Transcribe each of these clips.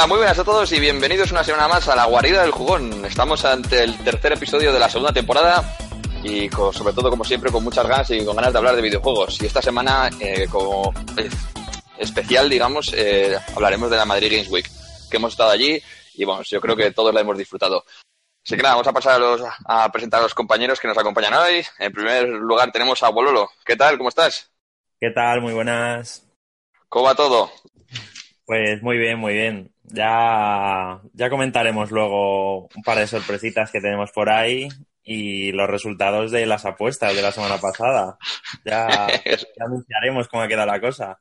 Hola, muy buenas a todos y bienvenidos una semana más a la guarida del jugón. Estamos ante el tercer episodio de la segunda temporada y con- sobre todo, como siempre, con muchas ganas y con ganas de hablar de videojuegos. Y esta semana, eh, como especial, digamos, eh, hablaremos de la Madrid Games Week, que hemos estado allí y, bueno, yo creo que todos la hemos disfrutado. Así que nada, vamos a pasar a, los- a presentar a los compañeros que nos acompañan hoy. En primer lugar tenemos a Bololo. ¿Qué tal? ¿Cómo estás? ¿Qué tal? Muy buenas. ¿Cómo va todo? Pues muy bien, muy bien. Ya, ya comentaremos luego un par de sorpresitas que tenemos por ahí y los resultados de las apuestas de la semana pasada. Ya, ya anunciaremos cómo ha quedado la cosa.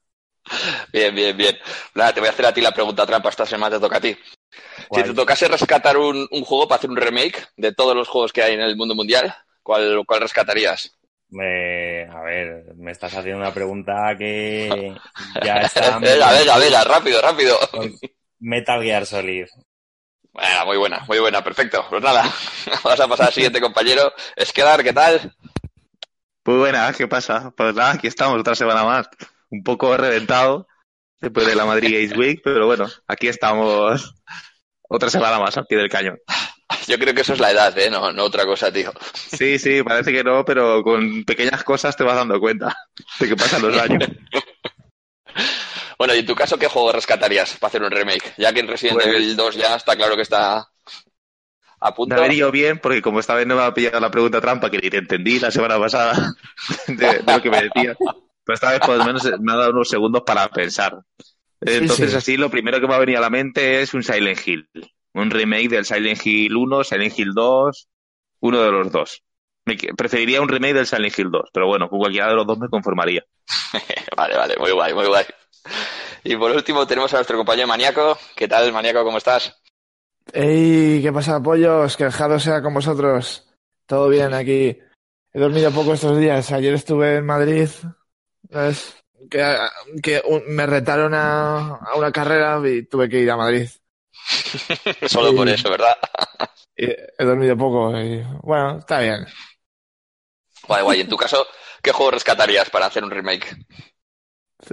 Bien, bien, bien. Nada, te voy a hacer a ti la pregunta trampa. Esta semana te toca a ti. Si te tocase rescatar un, un juego para hacer un remake de todos los juegos que hay en el mundo mundial, ¿cuál, cuál rescatarías? Me- a ver, me estás haciendo una pregunta que ya está. venga, venga, venga, rápido, rápido. Metal Gear Solid. Bueno, muy buena, muy buena, perfecto. Pues nada, vamos a pasar al siguiente compañero. Esquedar, ¿qué tal? Muy buena, ¿qué pasa? Pues nada, aquí estamos otra semana más. Un poco reventado después de la Madrid Games Week, pero bueno, aquí estamos otra semana más al pie del cañón. Yo creo que eso es la edad, ¿eh? No, no otra cosa, tío. Sí, sí, parece que no, pero con pequeñas cosas te vas dando cuenta de que pasan los años. Bueno, y en tu caso, ¿qué juego rescatarías para hacer un remake? Ya que en Resident Pues- Evil 2 ya está claro que está a punto. Me ha venido bien porque como esta vez no me ha pillado la pregunta trampa que ni te entendí la semana pasada de, de lo que me decías, pero esta vez por lo menos me ha dado unos segundos para pensar. Entonces sí. así lo primero que me ha venido a la mente es un Silent Hill, un remake del Silent Hill 1, Silent Hill 2, uno de los dos. Me preferiría un remake del Silent Hill 2, pero bueno, con cualquiera de los dos me conformaría. Vale, vale, muy guay, muy guay. Y por último tenemos a nuestro compañero Maníaco. ¿Qué tal, Maníaco? ¿Cómo estás? ¡Ey! ¿Qué pasa, pollos? Que dejado sea con vosotros. Todo bien aquí. He dormido poco estos días. Ayer estuve en Madrid. ¿sabes? Que, que un- me retaron a, a una carrera y tuve que ir a Madrid. Solo por eso, ¿verdad? Y he dormido poco y bueno, está bien. Guay, guay. En tu caso, ¿qué juego rescatarías para hacer un remake?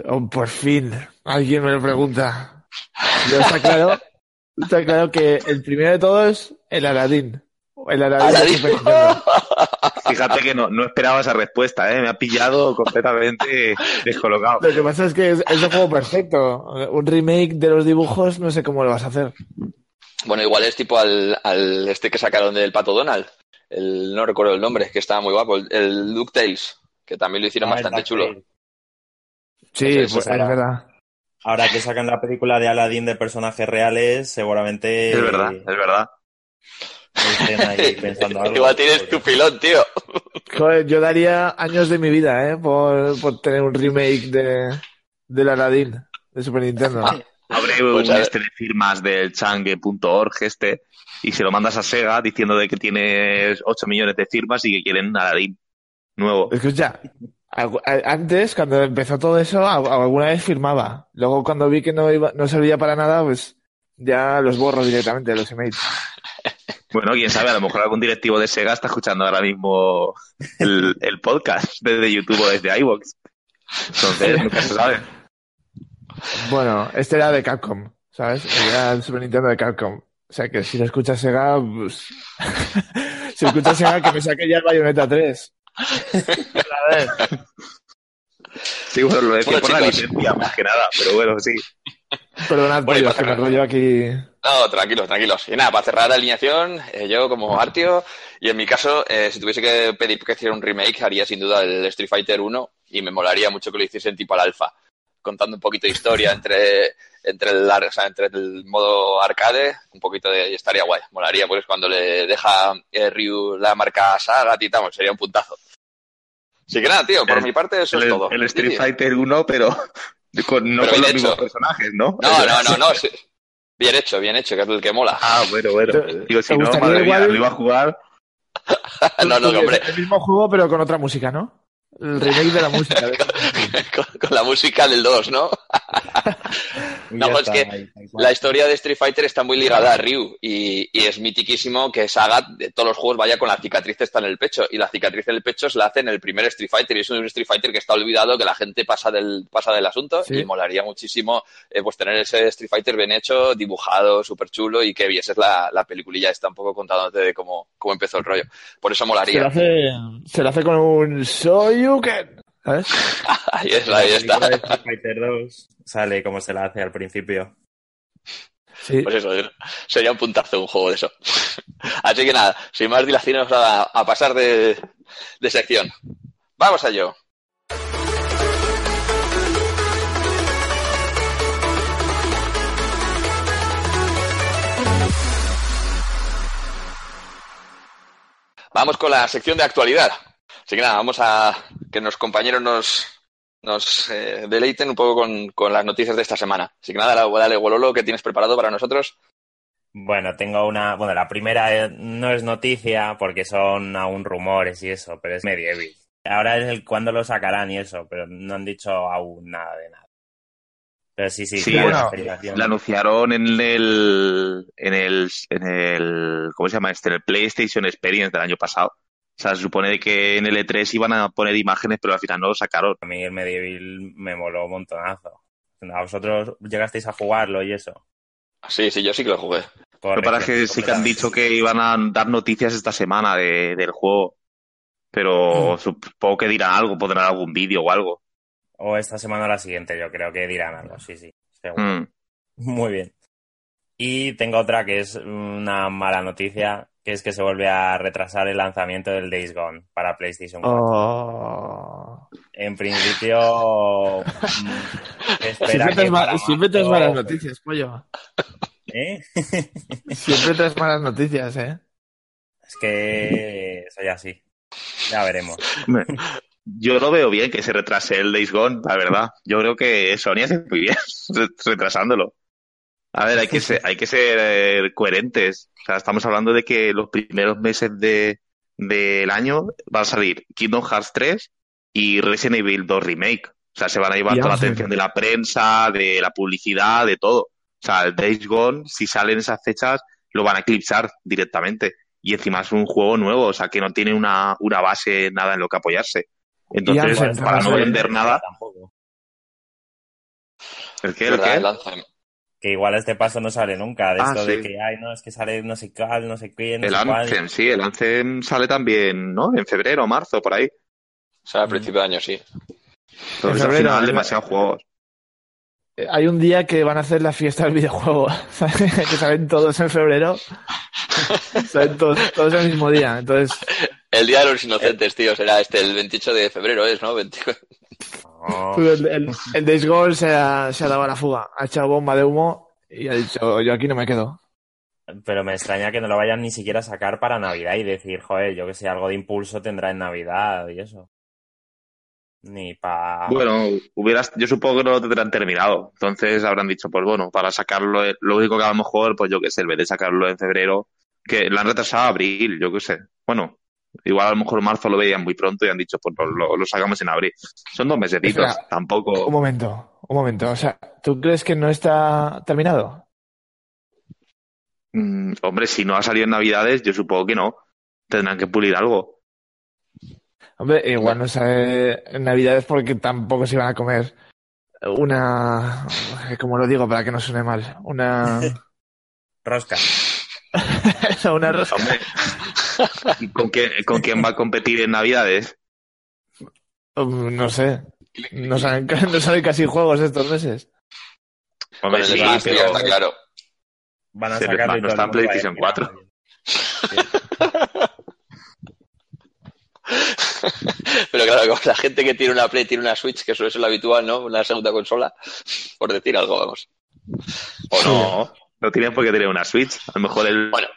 Oh, por fin, alguien me lo pregunta. Está claro, está claro que el primero de todos, el Aladdin. El Nintendo. Fíjate que no, no esperaba esa respuesta, ¿eh? me ha pillado completamente descolocado. Lo que pasa es que es, es un juego perfecto. Un remake de los dibujos, no sé cómo lo vas a hacer. Bueno, igual es tipo al, al este que sacaron del Pato Donald. El, no recuerdo el nombre, que estaba muy guapo. El, el DuckTales, que también lo hicieron Ah, bastante chulo. Sí, pues, es verdad. Ahora que sacan la película de Aladdin de personajes reales, seguramente Es verdad, es verdad. ahí pensando algo. Igual tienes tu pilón, tío. Joder, yo daría años de mi vida, ¿eh? Por, por tener un remake de, del Aladdin de Super Nintendo. Abre Pues un este de firmas del change.org este y se lo mandas a Sega diciendo de que tienes 8 millones de firmas y que quieren Aladdin nuevo. Escucha, antes, cuando empezó todo eso, alguna vez firmaba. Luego, cuando vi que no iba, no servía para nada, pues ya los borro directamente, los emails. Bueno, quién sabe, a lo mejor algún directivo de Sega está escuchando ahora mismo el, el podcast desde YouTube o desde iVoox. Entonces, nunca se sabe. Bueno, este era de Capcom, ¿sabes? Era el Super Nintendo de Capcom. O sea que si lo escucha Sega, pues... si escucha Sega, que me saque ya el Bayonetta 3. A ver. Sí, bueno, lo decía Bueno, por la licencia, más que nada, pero bueno, sí. Perdonad, Bueno, que me rollo aquí. No, tranquilos, tranquilos. Y nada, para cerrar la alineación, eh, yo como Artio, y en mi caso, eh, si tuviese que pedir que hiciera un remake, haría sin duda el Street Fighter 1 y me molaría mucho que lo hiciesen tipo al alfa, contando un poquito de historia entre, entre, el, ar- o sea, entre el modo arcade, un poquito de... estaría guay, molaría, pues cuando le deja eh, Ryu la marca Saga, y tal, sería un puntazo. Así que nada, tío, por El- mi parte eso El, es todo. el Street Sí, Fighter 1, pero con- no Pero con los mismos hecho. personajes, ¿no? No, no, no, no, sí. Bien hecho, bien hecho, que es el que mola. Ah, bueno, bueno. ¿Te- Digo, si no, madre mía, igual- lo iba a jugar. no, no, hombre, El mismo juego, pero con otra música, ¿no? El remake de la música. con, con la música del 2, ¿no? No, Ya es que está, ahí. La historia de Street Fighter está muy ligada a Ryu y, y es mitiquísimo que Sagat de todos los juegos vaya con la cicatriz esta en el pecho y la cicatriz en el pecho se la hace en el primer Street Fighter y es un Street Fighter que está olvidado que la gente pasa del pasa del asunto Sí. y molaría muchísimo eh, pues tener ese Street Fighter bien hecho, dibujado, súper chulo y que vieses la, la peliculilla esta un poco contándote de cómo, cómo empezó el rollo. Por eso Se molaría. hace, se lo hace con un ¿Sabes? Ahí, es, La ahí está. de Street Fighter 2 sale como se la hace al principio. Sí. Pues eso, sería un puntazo un juego de eso. Así que nada, sin más dilaciones a, a pasar de, de sección. Vamos a ello. Vamos con la sección de actualidad. Así que nada, vamos a que los compañeros nos, nos eh, deleiten un poco con, con las noticias de esta semana. Así que nada, dale, dale, Wololo, ¿qué tienes preparado para nosotros? Bueno, tengo una. Bueno, la primera eh, no es noticia porque son aún rumores y eso, pero es medieval. Ahora es el cuándo lo sacarán y eso, pero no han dicho aún nada de nada. Pero sí, sí, Sí, claro, bueno, la La anunciaron en el, en el, en el, ¿cómo se llama este? En el PlayStation Experience del año pasado. O sea, se supone que en el E3 iban a poner imágenes, pero al final no lo sacaron. A mí el medieval me moló un montonazo. ¿A vosotros llegasteis a jugarlo y eso? Sí, sí, yo sí que lo jugué. Lo que pasa es que sí que han dicho que iban a dar noticias esta semana de, del juego. Pero supongo que dirán algo, pondrán algún vídeo o algo. O esta semana o la siguiente, yo creo que dirán algo, sí, sí. seguro. Mm. Muy bien. Y tengo otra que es una mala noticia, que es que se vuelve a retrasar el lanzamiento del Days Gone para PlayStation 4. Oh. En principio... mm, espera Siempre traes, siempre traes malas noticias, pollo. ¿Eh? Siempre traes malas noticias, ¿eh? Es que soy así. Ya veremos. Yo lo veo bien que se retrase el Days Gone, la verdad. Yo creo que Sony hace muy bien retrasándolo. A ver, hay que ser, hay que ser eh, coherentes. O sea, estamos hablando de que los primeros meses de, del año van a salir Kingdom Hearts 3 y Resident Evil 2 Remake. O sea, se van a llevar toda la atención de la prensa, de la publicidad, de todo. O sea, el Days Gone, si salen esas fechas, lo van a eclipsar directamente. Y encima es un juego nuevo, o sea, que no tiene una, una base, nada en lo que apoyarse. Entonces, para no vender nada. ¿el qué? ¿El qué? Que igual este paso no sale nunca, de Ah, esto de que, ay, no, es que sale no sé cuál, no sé quién, no El sé cuál. Sí, el Anthem sale también, ¿no? En febrero o marzo, por ahí. O sea, a principio de año, sí. Entonces, al febrero, final, demasiados juegos. Eh, Hay un día que van a hacer la fiesta del videojuego, ¿sabes? que salen todos en febrero. Salen todos, todos el mismo día. Entonces, El Día de los Inocentes, tío, será este, el 28 de febrero es, ¿no? 20 Pues, el, el, el Days Gone se ha, se ha dado a la fuga. Ha echado bomba de humo y ha dicho, yo aquí no me quedo. Pero me extraña que no lo vayan ni siquiera a sacar para Navidad y decir, joder, yo que sé, algo de impulso tendrá en Navidad y eso. Ni para... Bueno, hubieras, yo supongo que no lo tendrán terminado. Entonces habrán dicho, pues bueno, para sacarlo, eh, lo único que a lo mejor, pues yo qué sé, en vez de sacarlo en febrero, que lo han retrasado a abril, yo qué sé. Bueno, igual a lo mejor marzo lo veían muy pronto y han dicho, pues lo, lo sacamos en abril. Son dos meses, Espera. Un tampoco. momento, un momento. O sea, ¿tú crees que no está terminado? Mm, hombre, si no ha salido en Navidades, yo supongo que no. Tendrán que pulir algo. Hombre, igual no sale en Navidades porque tampoco se iban a comer una, como lo digo para que no suene mal, una, Rosca. una rosca. Hombre, ¿y ¿con, qué- ¿Con quién va a competir en Navidades? Um, No sé, no salen, no salen casi juegos estos meses. Hombre, el sí, pero... tío, está claro. Van a Sí, sacarlo no está en PlayStation ir 4. Pero claro, como la gente que tiene una Play tiene una Switch, que suele ser lo habitual, ¿no? Una segunda consola, por decir algo, vamos. O no, no tienen por qué tener una Switch. A lo mejor el... Bueno.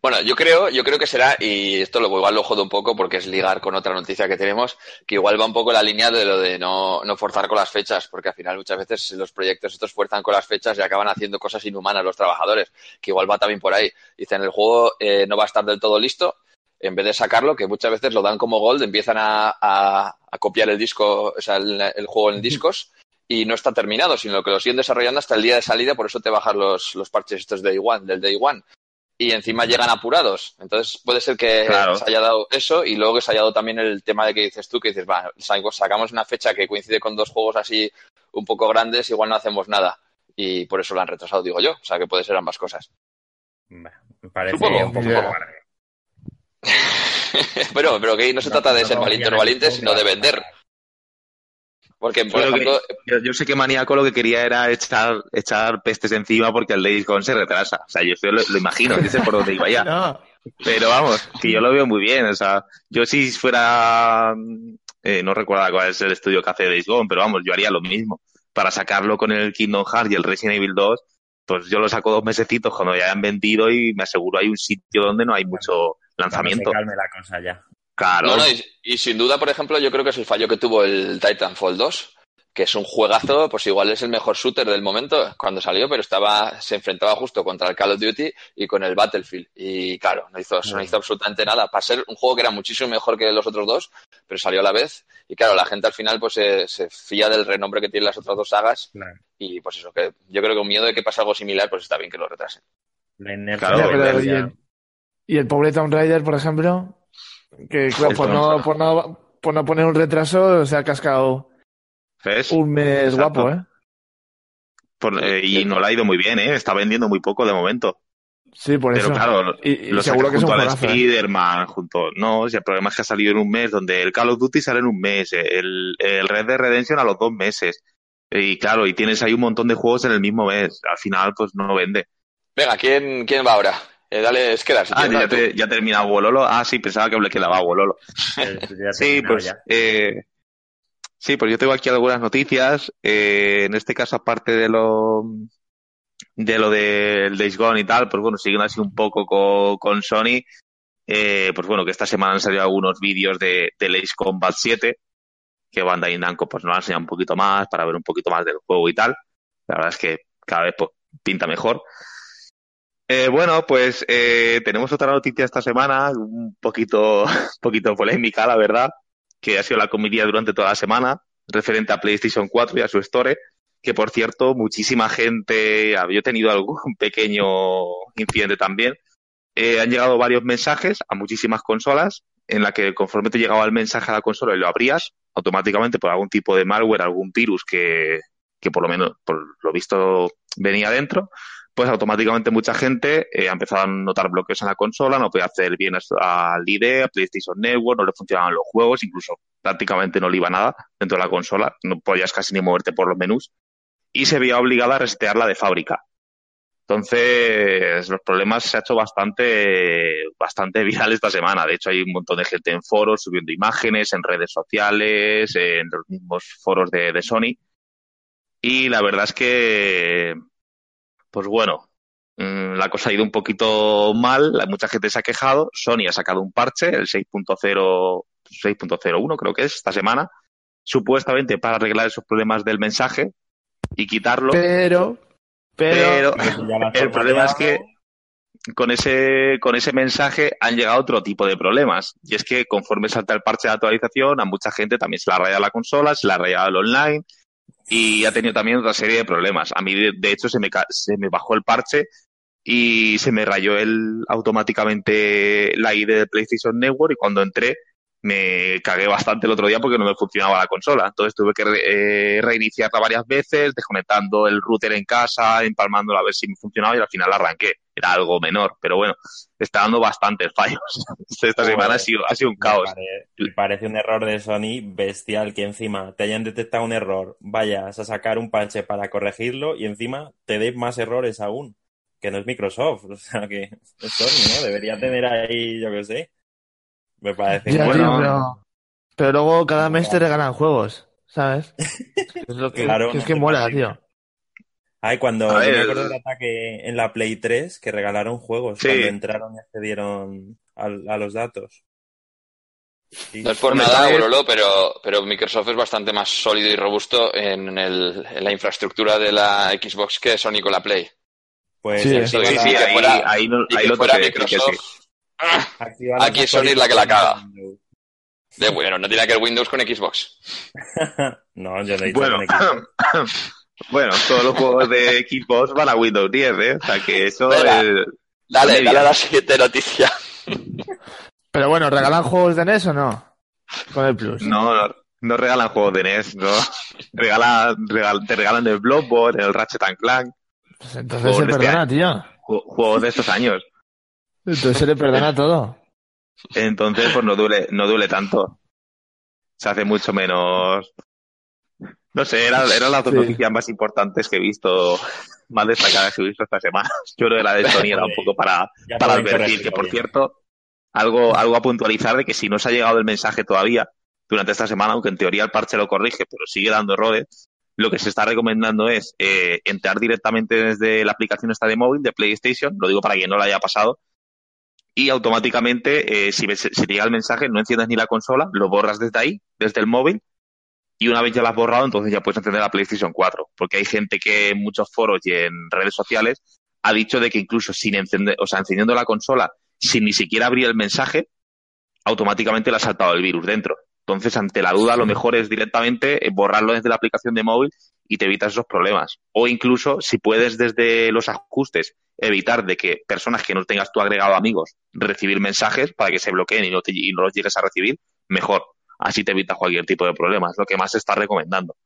Bueno, yo creo, yo creo que será, y esto lo igual lo jodo un poco porque es ligar con otra noticia que tenemos, que igual va un poco la línea de lo de no, no forzar con las fechas, porque al final muchas veces los proyectos estos fuerzan con las fechas y acaban haciendo cosas inhumanas los trabajadores, que igual va también por ahí. Dicen, el juego eh, no va a estar del todo listo, en vez de sacarlo, que muchas veces lo dan como gold, empiezan a, a- a copiar el disco, o sea, el, el juego en discos, y no está terminado, sino que lo siguen desarrollando hasta el día de salida, por eso te bajas los, los parches estos de Day One, del Day One. Y encima llegan apurados. Entonces puede ser que Claro. se haya dado eso y luego que se haya dado también el tema de que dices tú, que dices, va, sa- sacamos una fecha que coincide con dos juegos así un poco grandes, igual no hacemos nada. Y por eso lo han retrasado, digo yo. O sea, que puede ser ambas cosas. Me parece Supongo. un poco pero, pero que no se No, trata de no, ser no, valiente o no valiente, no, sino de vender. Porque, por Yo creo que- ejemplo, Yo, yo sé que Maníaco lo que quería era echar, echar pestes encima porque el Days Gone se retrasa. O sea, yo lo, lo imagino, sé por dónde iba ya. No, Pero vamos, que yo lo veo muy bien. O sea, yo si fuera... eh, no recuerdo cuál es el estudio que hace Days Gone, pero vamos, yo haría lo mismo. Para sacarlo con el Kingdom Hearts y el Resident Evil 2, pues yo lo saco dos mesecitos cuando ya hayan vendido y me aseguro hay un sitio donde no hay mucho lanzamiento. Calme la cosa ya. Claro. No, no, y, y sin duda, por ejemplo, yo creo que es el fallo que tuvo el Titanfall 2, que es un juegazo, pues igual es el mejor shooter del momento cuando salió, pero estaba, se enfrentaba justo contra el Call of Duty y con el Battlefield. Y claro, no hizo, no hizo absolutamente nada. Para ser un juego que era muchísimo mejor que los otros dos, pero salió a la vez. Y claro, la gente al final pues se, se fía del renombre que tienen las otras dos sagas. Claro. Y pues eso, que yo creo que un miedo de que pase algo similar, pues está bien que lo retrasen. La inercia Claro, y el, y el pobre Tomb Raider, por ejemplo, que claro, por no, por no, por no poner un retraso, se ha cascado ¿Ves? un mes Exacto. guapo, ¿eh? Por- eh, y no le ha ido muy bien, ¿eh? Está vendiendo muy poco de momento. Sí, por Pero eso. claro, y, y lo seguro que es un junto al ¿eh? Spider-Man, junto... No, si el problema es que ha salido en un mes, donde el Call of Duty sale en un mes, el, el Red Dead Redemption a los dos meses. Y claro, y tienes ahí un montón de juegos en el mismo mes. Al final, pues no vende. Venga, ¿quién, quién va ahora? Eh, dale, es que si Ah, ya, te, ya ha terminado Wololo. Ah, sí, pensaba que le quedaba Wololo. Sí, pues, ya. eh, sí, pues yo tengo aquí algunas noticias. Eh, en este caso, aparte de lo de lo del Days Gone y tal, pues bueno, siguiendo así un poco con, con Sony, eh, pues bueno, que esta semana han salido algunos vídeos de, de Ace Combat 7, que Bandai Namco pues nos ha enseñado un poquito más para ver un poquito más del juego y tal. La verdad es que cada vez pues, pinta mejor. Eh, bueno, pues eh, tenemos otra noticia esta semana, un poquito, poquito polémica, la verdad, que ha sido la comedia durante toda la semana, referente a PlayStation 4 y a su store, que por cierto, muchísima gente, había tenido algún pequeño incidente también. Eh, han llegado varios mensajes a muchísimas consolas, en la que conforme te llegaba el mensaje a la consola y lo abrías, automáticamente por algún tipo de malware, algún virus que, que por lo menos, por lo visto, venía dentro, pues automáticamente mucha gente eh, ha empezado a notar bloqueos en la consola, no podía acceder bien al ID, a PlayStation Network, no le funcionaban los juegos, incluso prácticamente no le iba nada dentro de la consola, no podías casi ni moverte por los menús, y se veía obligada a resetearla de fábrica. Entonces, los problemas se ha hecho bastante, bastante viral esta semana. De hecho, hay un montón de gente en foros subiendo imágenes, en redes sociales, en los mismos foros de, de Sony. Y la verdad es que, pues bueno, mm, la cosa ha ido un poquito mal, la- mucha gente se ha quejado, Sony ha sacado un parche, el 6.0, 6.01 creo que es, esta semana, supuestamente para arreglar esos problemas del mensaje y quitarlo, Pero, pero, la el problema es que con ese, con ese mensaje han llegado otro tipo de problemas. Y es que conforme salta el parche de actualización, a mucha gente también se le ha rayado la consola, se le ha rayado el online y ha tenido también otra serie de problemas. A mí, de, de hecho, se me, se me bajó el parche y se me rayó el automáticamente la ID de PlayStation Network y cuando entré me cagué bastante el otro día porque no me funcionaba la consola. Entonces tuve que eh, reiniciarla varias veces, desconectando el router en casa, empalmándola a ver si me funcionaba y al final la arranqué. Era algo menor, pero bueno, está dando bastantes fallos. Esta Joder. semana ha sido, ha sido un Me caos. pare- me parece un error de Sony bestial que encima te hayan detectado un error, vayas a sacar un parche para corregirlo y encima te dé más errores aún, que no es Microsoft, o sea que es Sony, ¿no? Debería tener ahí, yo qué sé. Me parece Ya, muy- tío, pero, pero luego cada mes te regalan juegos, ¿sabes? Es lo que, Claro, que es que mola, tío. Ay, cuando A yo me acuerdo del ataque en la Play 3 que regalaron juegos Sí. cuando entraron y accedieron al- a, los datos. Sí. No es por nada, también- Urolo, pero, pero Microsoft es bastante más sólido y robusto en, el, en la infraestructura de la Xbox que Sony con la Play. Pues Sí, Sí, sí, ahí, fuera- ahí, no- ahí que lo fuera que. Microsoft. ¡ah! Aquí Sony es la que la caga. De bueno, no tiene que ver Windows con Xbox. No, yo no he dicho Bueno, con Xbox. bueno, todos los juegos de Xbox van a Windows 10, ¿eh? O sea que eso Venga. es... Dale, dale a la siguiente noticia. Pero bueno, ¿regalan juegos de NES o no? Con el Plus. No, no, no regalan juegos de NES, ¿no? Regalan, regal- te regalan el Bloodborne, el Ratchet and Clank, Pues entonces se este perdona, tío. ju- juegos de estos años. Entonces se le perdona todo. Entonces, pues no duele, no duele tanto. Se hace mucho menos. No sé, era- eran las dos Sí. noticias más importantes que he visto, más destacadas que he visto esta semana. Yo creo que la de Sony era un poco para, para advertir que, por cierto, algo, algo a puntualizar de que si no os ha llegado el mensaje todavía durante esta semana, aunque en teoría el parche lo corrige, pero sigue dando errores, lo que se está recomendando es eh, entrar directamente desde la aplicación esta de móvil de PlayStation, lo digo para quien no lo haya pasado, y automáticamente, eh, si, si te llega el mensaje, no enciendes ni la consola, lo borras desde ahí, desde el móvil, y una vez ya lo has borrado, entonces ya puedes encender la PlayStation 4, porque hay gente que en muchos foros y en redes sociales ha dicho de que incluso sin encender, o sea, encendiendo la consola, sin ni siquiera abrir el mensaje, automáticamente le ha saltado el virus dentro. Entonces, ante la duda, lo mejor es directamente eh, borrarlo desde la aplicación de móvil y te evitas esos problemas. O incluso, si puedes desde los ajustes evitar de que personas que no tengas tú agregado amigos recibir mensajes para que se bloqueen y no, te- y no los llegues a recibir, mejor. Así te evitas cualquier tipo de problema. Es lo que más se está recomendando.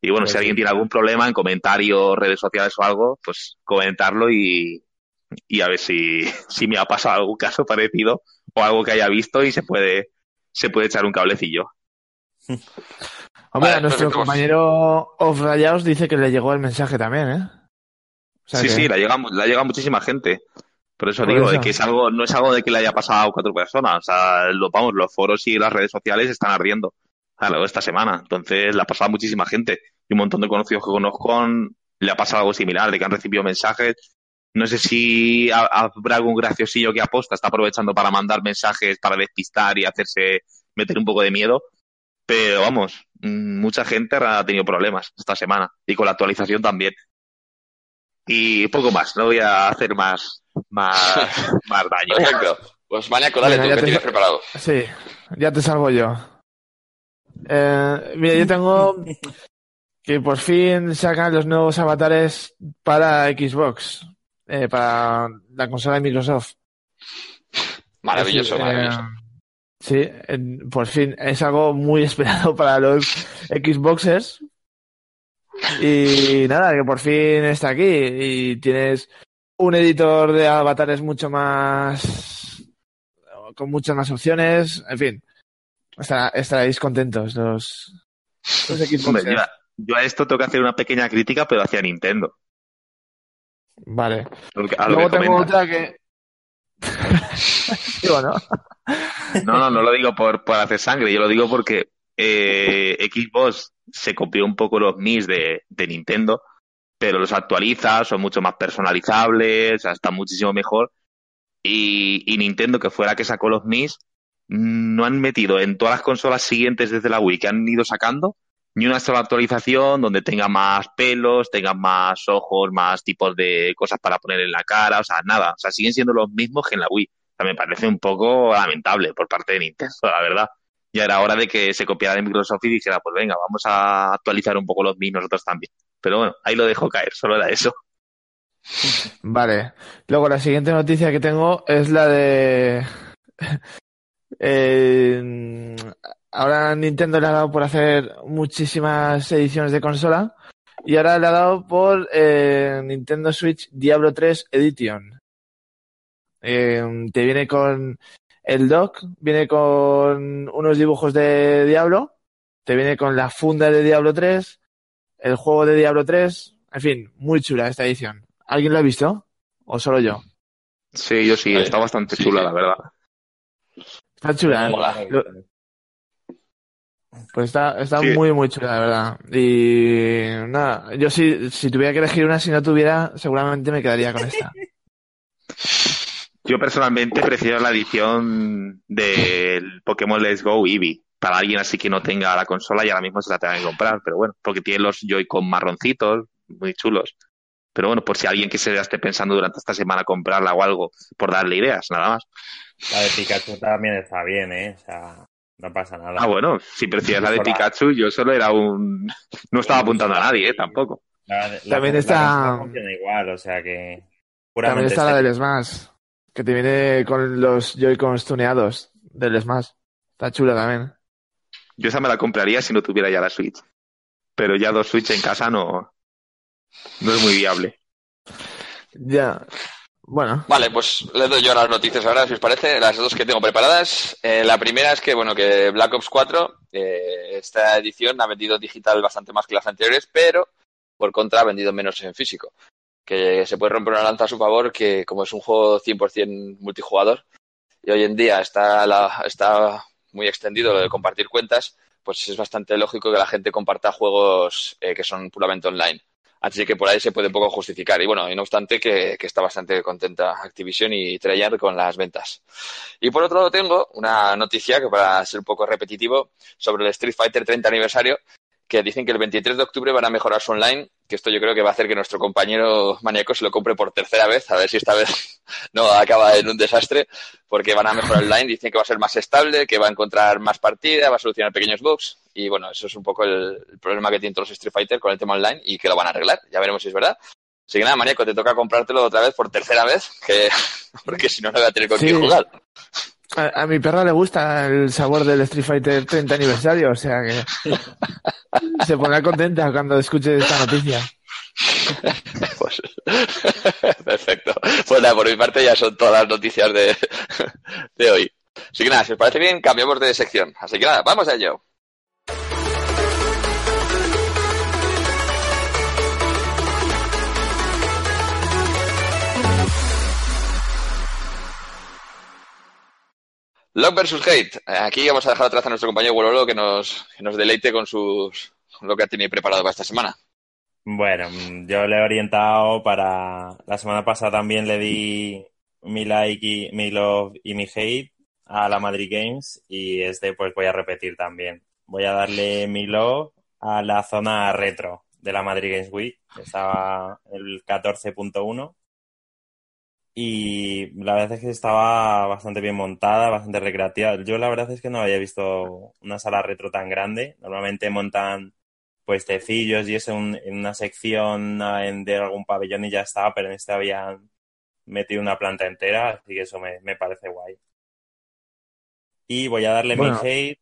Y bueno, Pues si alguien sí. tiene algún problema en comentarios, redes sociales o algo, pues comentarlo y, y a ver si, si me ha pasado algún caso parecido o algo que haya visto y se puede, se puede echar un cablecillo. Hombre, Vale, nuestro perfecto. compañero Off Rayados dice que le llegó el mensaje también, ¿eh? O sea sí, que- sí, la llega, la llega muchísima gente. Por eso Por digo, eso. de que es algo, no es algo de que le haya pasado a cuatro personas. O sea, lo, vamos, los foros y las redes sociales están ardiendo a lo de esta semana. Entonces, le ha pasado a muchísima gente. Y un montón de conocidos que conozco le ha pasado algo similar, de que han recibido mensajes. No sé si ha- habrá algún graciosillo que aposta, está aprovechando para mandar mensajes para despistar y hacerse meter un poco de miedo. Pero vamos, mm, mucha gente ha tenido problemas esta semana. Y con la actualización también. Y poco más, no voy a hacer más, más, más daño. Perfecto. Pues Maniaco, dale Venga, tú, ya ¿qué te- tienes preparado? Sí, ya te salvo yo. Eh, mira, yo tengo que por fin sacan los nuevos avatares para Xbox, eh, para la consola de Microsoft. Maravilloso, decir, maravilloso. eh, sí, en- por fin es algo muy esperado para los Xboxers. Y nada, que por fin está aquí y tienes un editor de avatares mucho más con muchas más opciones, en fin. Estará- estaréis contentos los, los Hombre, yo, a- yo a esto tengo que hacer una pequeña crítica, pero hacia Nintendo. Vale. A Luego tengo otra que Digo, ¿no? No, no, no lo digo por, por hacer sangre, yo lo digo porque eh, Xbox se copió un poco los Mis de, de Nintendo, pero los actualiza, son mucho más personalizables, están muchísimo mejor. Y, y Nintendo, que fue la que sacó los Mis, no han metido en todas las consolas siguientes desde la Wii que han ido sacando ni una sola actualización donde tenga más pelos, tenga más ojos, más tipos de cosas para poner en la cara, o sea, nada. O sea, siguen siendo los mismos que en la Wii. O sea, me parece un poco lamentable por parte de Nintendo, la verdad. Ya era hora de que se copiara de Microsoft y dijera, pues venga, vamos a actualizar un poco los Wii nosotros también. Pero bueno, ahí lo dejo caer, solo era eso. Vale. Luego la siguiente noticia que tengo es la de... Ahora Nintendo le ha dado por hacer muchísimas ediciones de consola y ahora le ha dado por eh, Nintendo Switch Diablo 3 Edition. Eh, te viene con el dock, viene con unos dibujos de Diablo, te viene con la funda de Diablo 3, el juego de Diablo 3, en fin, muy chula esta edición. ¿Alguien la ha visto? ¿O solo yo? Sí, yo sí, está bastante Sí, chula, sí. la verdad. Está chula, ¿eh? Mola. Pues está, está Sí. muy, muy chula, la verdad. Y nada, yo si, si tuviera que elegir una, si no tuviera, seguramente me quedaría con esta. Yo personalmente prefiero la edición del Pokémon Let's Go Eevee. Para alguien así que no tenga la consola y ahora mismo se la tenga que comprar, pero bueno, porque tiene los Joy-Con marroncitos, muy chulos. Pero bueno, por si alguien que se la esté pensando durante esta semana comprarla o algo, por darle ideas, nada más. La de Pikachu también está bien, ¿eh? O sea, no pasa nada. Ah, bueno, si prefieres la de. Pikachu, yo solo era un... No estaba apuntando a nadie, ¿eh? Tampoco. La- la- También la está- consola funciona igual, o sea que... También está la del Smash, que te viene con los Joy-Cons tuneados del Smash. Está chula también. Yo esa me la compraría si no tuviera ya la Switch. Pero ya dos Switch en casa no, no es muy viable. Ya. Bueno, Vale, pues les doy yo las noticias ahora, si os parece, las dos que tengo preparadas. Eh, la primera es que, bueno, que Black Ops 4, eh, esta edición ha vendido digital bastante más que las anteriores, pero por contra ha vendido menos en físico. Que se puede romper una lanza a su favor, que como es un juego 100% multijugador, y hoy en día está, la, está muy extendido lo de compartir cuentas, pues es bastante lógico que la gente comparta juegos eh, que son puramente online. Así que por ahí se puede un poco justificar. Y bueno, y no obstante que, que está bastante contenta Activision y Treyarch con las ventas. Y por otro lado tengo una noticia que para ser un poco repetitivo sobre el Street Fighter 30 aniversario, que dicen que el 23 de octubre van a mejorar su online, que esto yo creo que va a hacer que nuestro compañero maníaco se lo compre por tercera vez, a ver si esta vez no acaba en un desastre, porque van a mejorar el online, dicen que va a ser más estable, que va a encontrar más partida, va a solucionar pequeños bugs, y bueno, eso es un poco el, el problema que tienen todos los Street Fighter con el tema online y que lo van a arreglar, ya veremos si es verdad. Así que nada, maníaco, te toca comprártelo otra vez por tercera vez, que porque si no, no voy a tener con Sí. quién jugar. A, a mi perra le gusta el sabor del Street Fighter 30 aniversario, o sea que se pondrá contenta cuando escuche esta noticia. Pues, perfecto. Pues nada, por mi parte ya son todas las noticias de, de hoy. Así que nada, si os parece bien, cambiamos de sección. Así que nada, vamos a ello. Love versus Hate. Aquí vamos a dejar atrás a nuestro compañero Wololo que nos, que nos deleite con sus lo que tenido preparado para esta semana. Bueno, yo le he orientado para... La semana pasada también le di mi like y mi love y mi hate a la Madrid Games y este pues voy a repetir también. Voy a darle mi love a la zona retro de la Madrid Games Week, estaba el 14.1 y la verdad es que estaba bastante bien montada, bastante recreativa. Yo la verdad es que no había visto una sala retro tan grande. Normalmente montan puestecillos y eso en, en una sección ah, de algún pabellón y ya estaba, pero en este habían metido una planta entera, así que eso me, me parece guay. Y voy a darle Bueno. mi hate.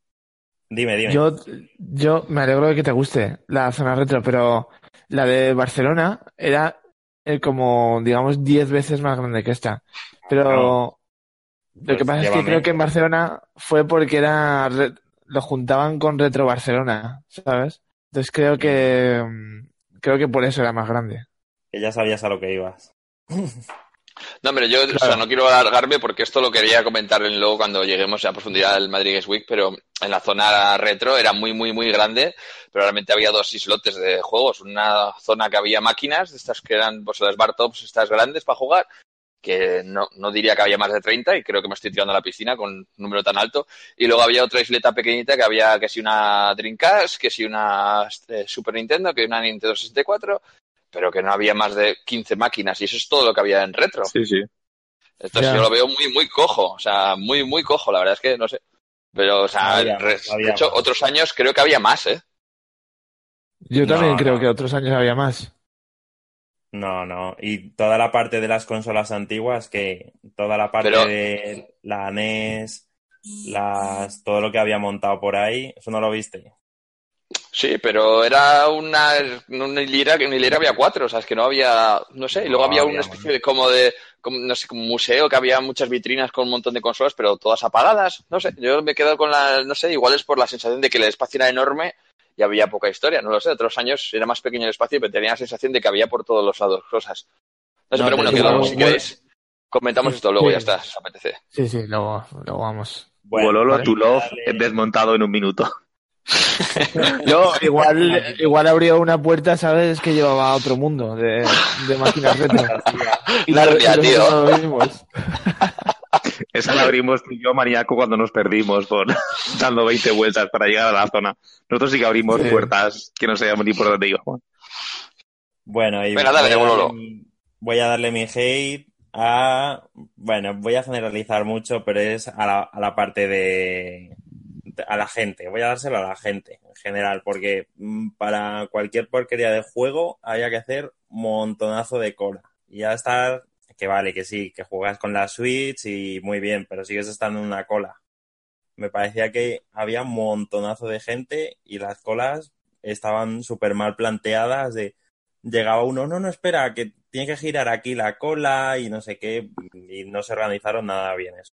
Dime, dime. Yo, yo me alegro de que te guste la zona retro, pero la de Barcelona era eh, como, digamos, 10 veces más grande que esta. Pero lo que Pues pasa es que creo que en Barcelona fue porque era re- lo juntaban con Retro Barcelona, ¿sabes? Entonces creo que mm, creo que por eso era más grande. Que ya sabías a lo que ibas. No, hombre, yo o sea, no quiero alargarme porque esto lo quería comentar luego cuando lleguemos a profundidad del Madrid Games Week, pero en la zona retro era muy, muy, muy grande, pero realmente había dos islotes de juegos. Una zona que había máquinas, estas que eran pues, las bar tops, estas grandes para jugar, que no, no diría que había más de 30 y creo que me estoy tirando a la piscina con un número tan alto. Y luego había otra isleta pequeñita que había que si una Dreamcast, que si una eh, Super Nintendo, que una Nintendo 64, pero que no había más de 15 máquinas y eso es todo lo que había en retro. Sí, sí. Entonces Ya. yo lo veo muy, muy cojo, o sea, muy, muy cojo, la verdad es que no sé. Pero, o sea, Había había de hecho, más. otros años creo que había más, ¿eh? Yo también No, creo no. que otros años había más. No, no. Y toda la parte de las consolas antiguas, que toda la parte Pero- de la NES, las, todo lo que había montado por ahí, ¿eso no lo viste? Sí, pero era una, una hilera, en una hilera había cuatro, o sea, es que no había, no sé, y luego No, había había una especie de como de, como, no sé, como un museo que había muchas vitrinas con un montón de consolas, pero todas apagadas, no sé, yo me he quedado con la, no sé, igual es por la sensación de que el espacio era enorme y había poca historia, no lo sé, otros años era más pequeño el espacio, pero tenía la sensación de que había por todos los lados cosas. No sé, No, pero bueno, que luego, si bueno, queréis, comentamos esto luego, sí. ya está, si os apetece. Sí, sí, luego, luego vamos. Wololo vale, to Love desmontado en un minuto. Yo igual, igual abrió una puerta, ¿sabes? Que llevaba a otro mundo de, de máquinas retro. Narnia, tío. no. Esa la abrimos tú y yo, maníaco, cuando nos perdimos por dando 20 vueltas para llegar a la zona. Nosotros sí que abrimos Sí. puertas que no sabíamos ni por dónde íbamos. Bueno, y Venga, dale, voy, a Wololo. darle mi, voy a darle mi hate a... Bueno, voy a generalizar mucho, pero es a la, a la parte de- a la gente. Voy a dárselo a la gente en general, porque mm, para cualquier porquería de juego había que hacer montonazo de cola. Y ya estar... Que vale, que sí, que juegas con la Switch y muy bien, pero sigues estando en una cola. Me parecía que había montonazo de gente y las colas estaban súper mal planteadas de llegaba uno, no, no, espera, que tiene que girar aquí la cola y no sé qué, y no se organizaron nada bien eso.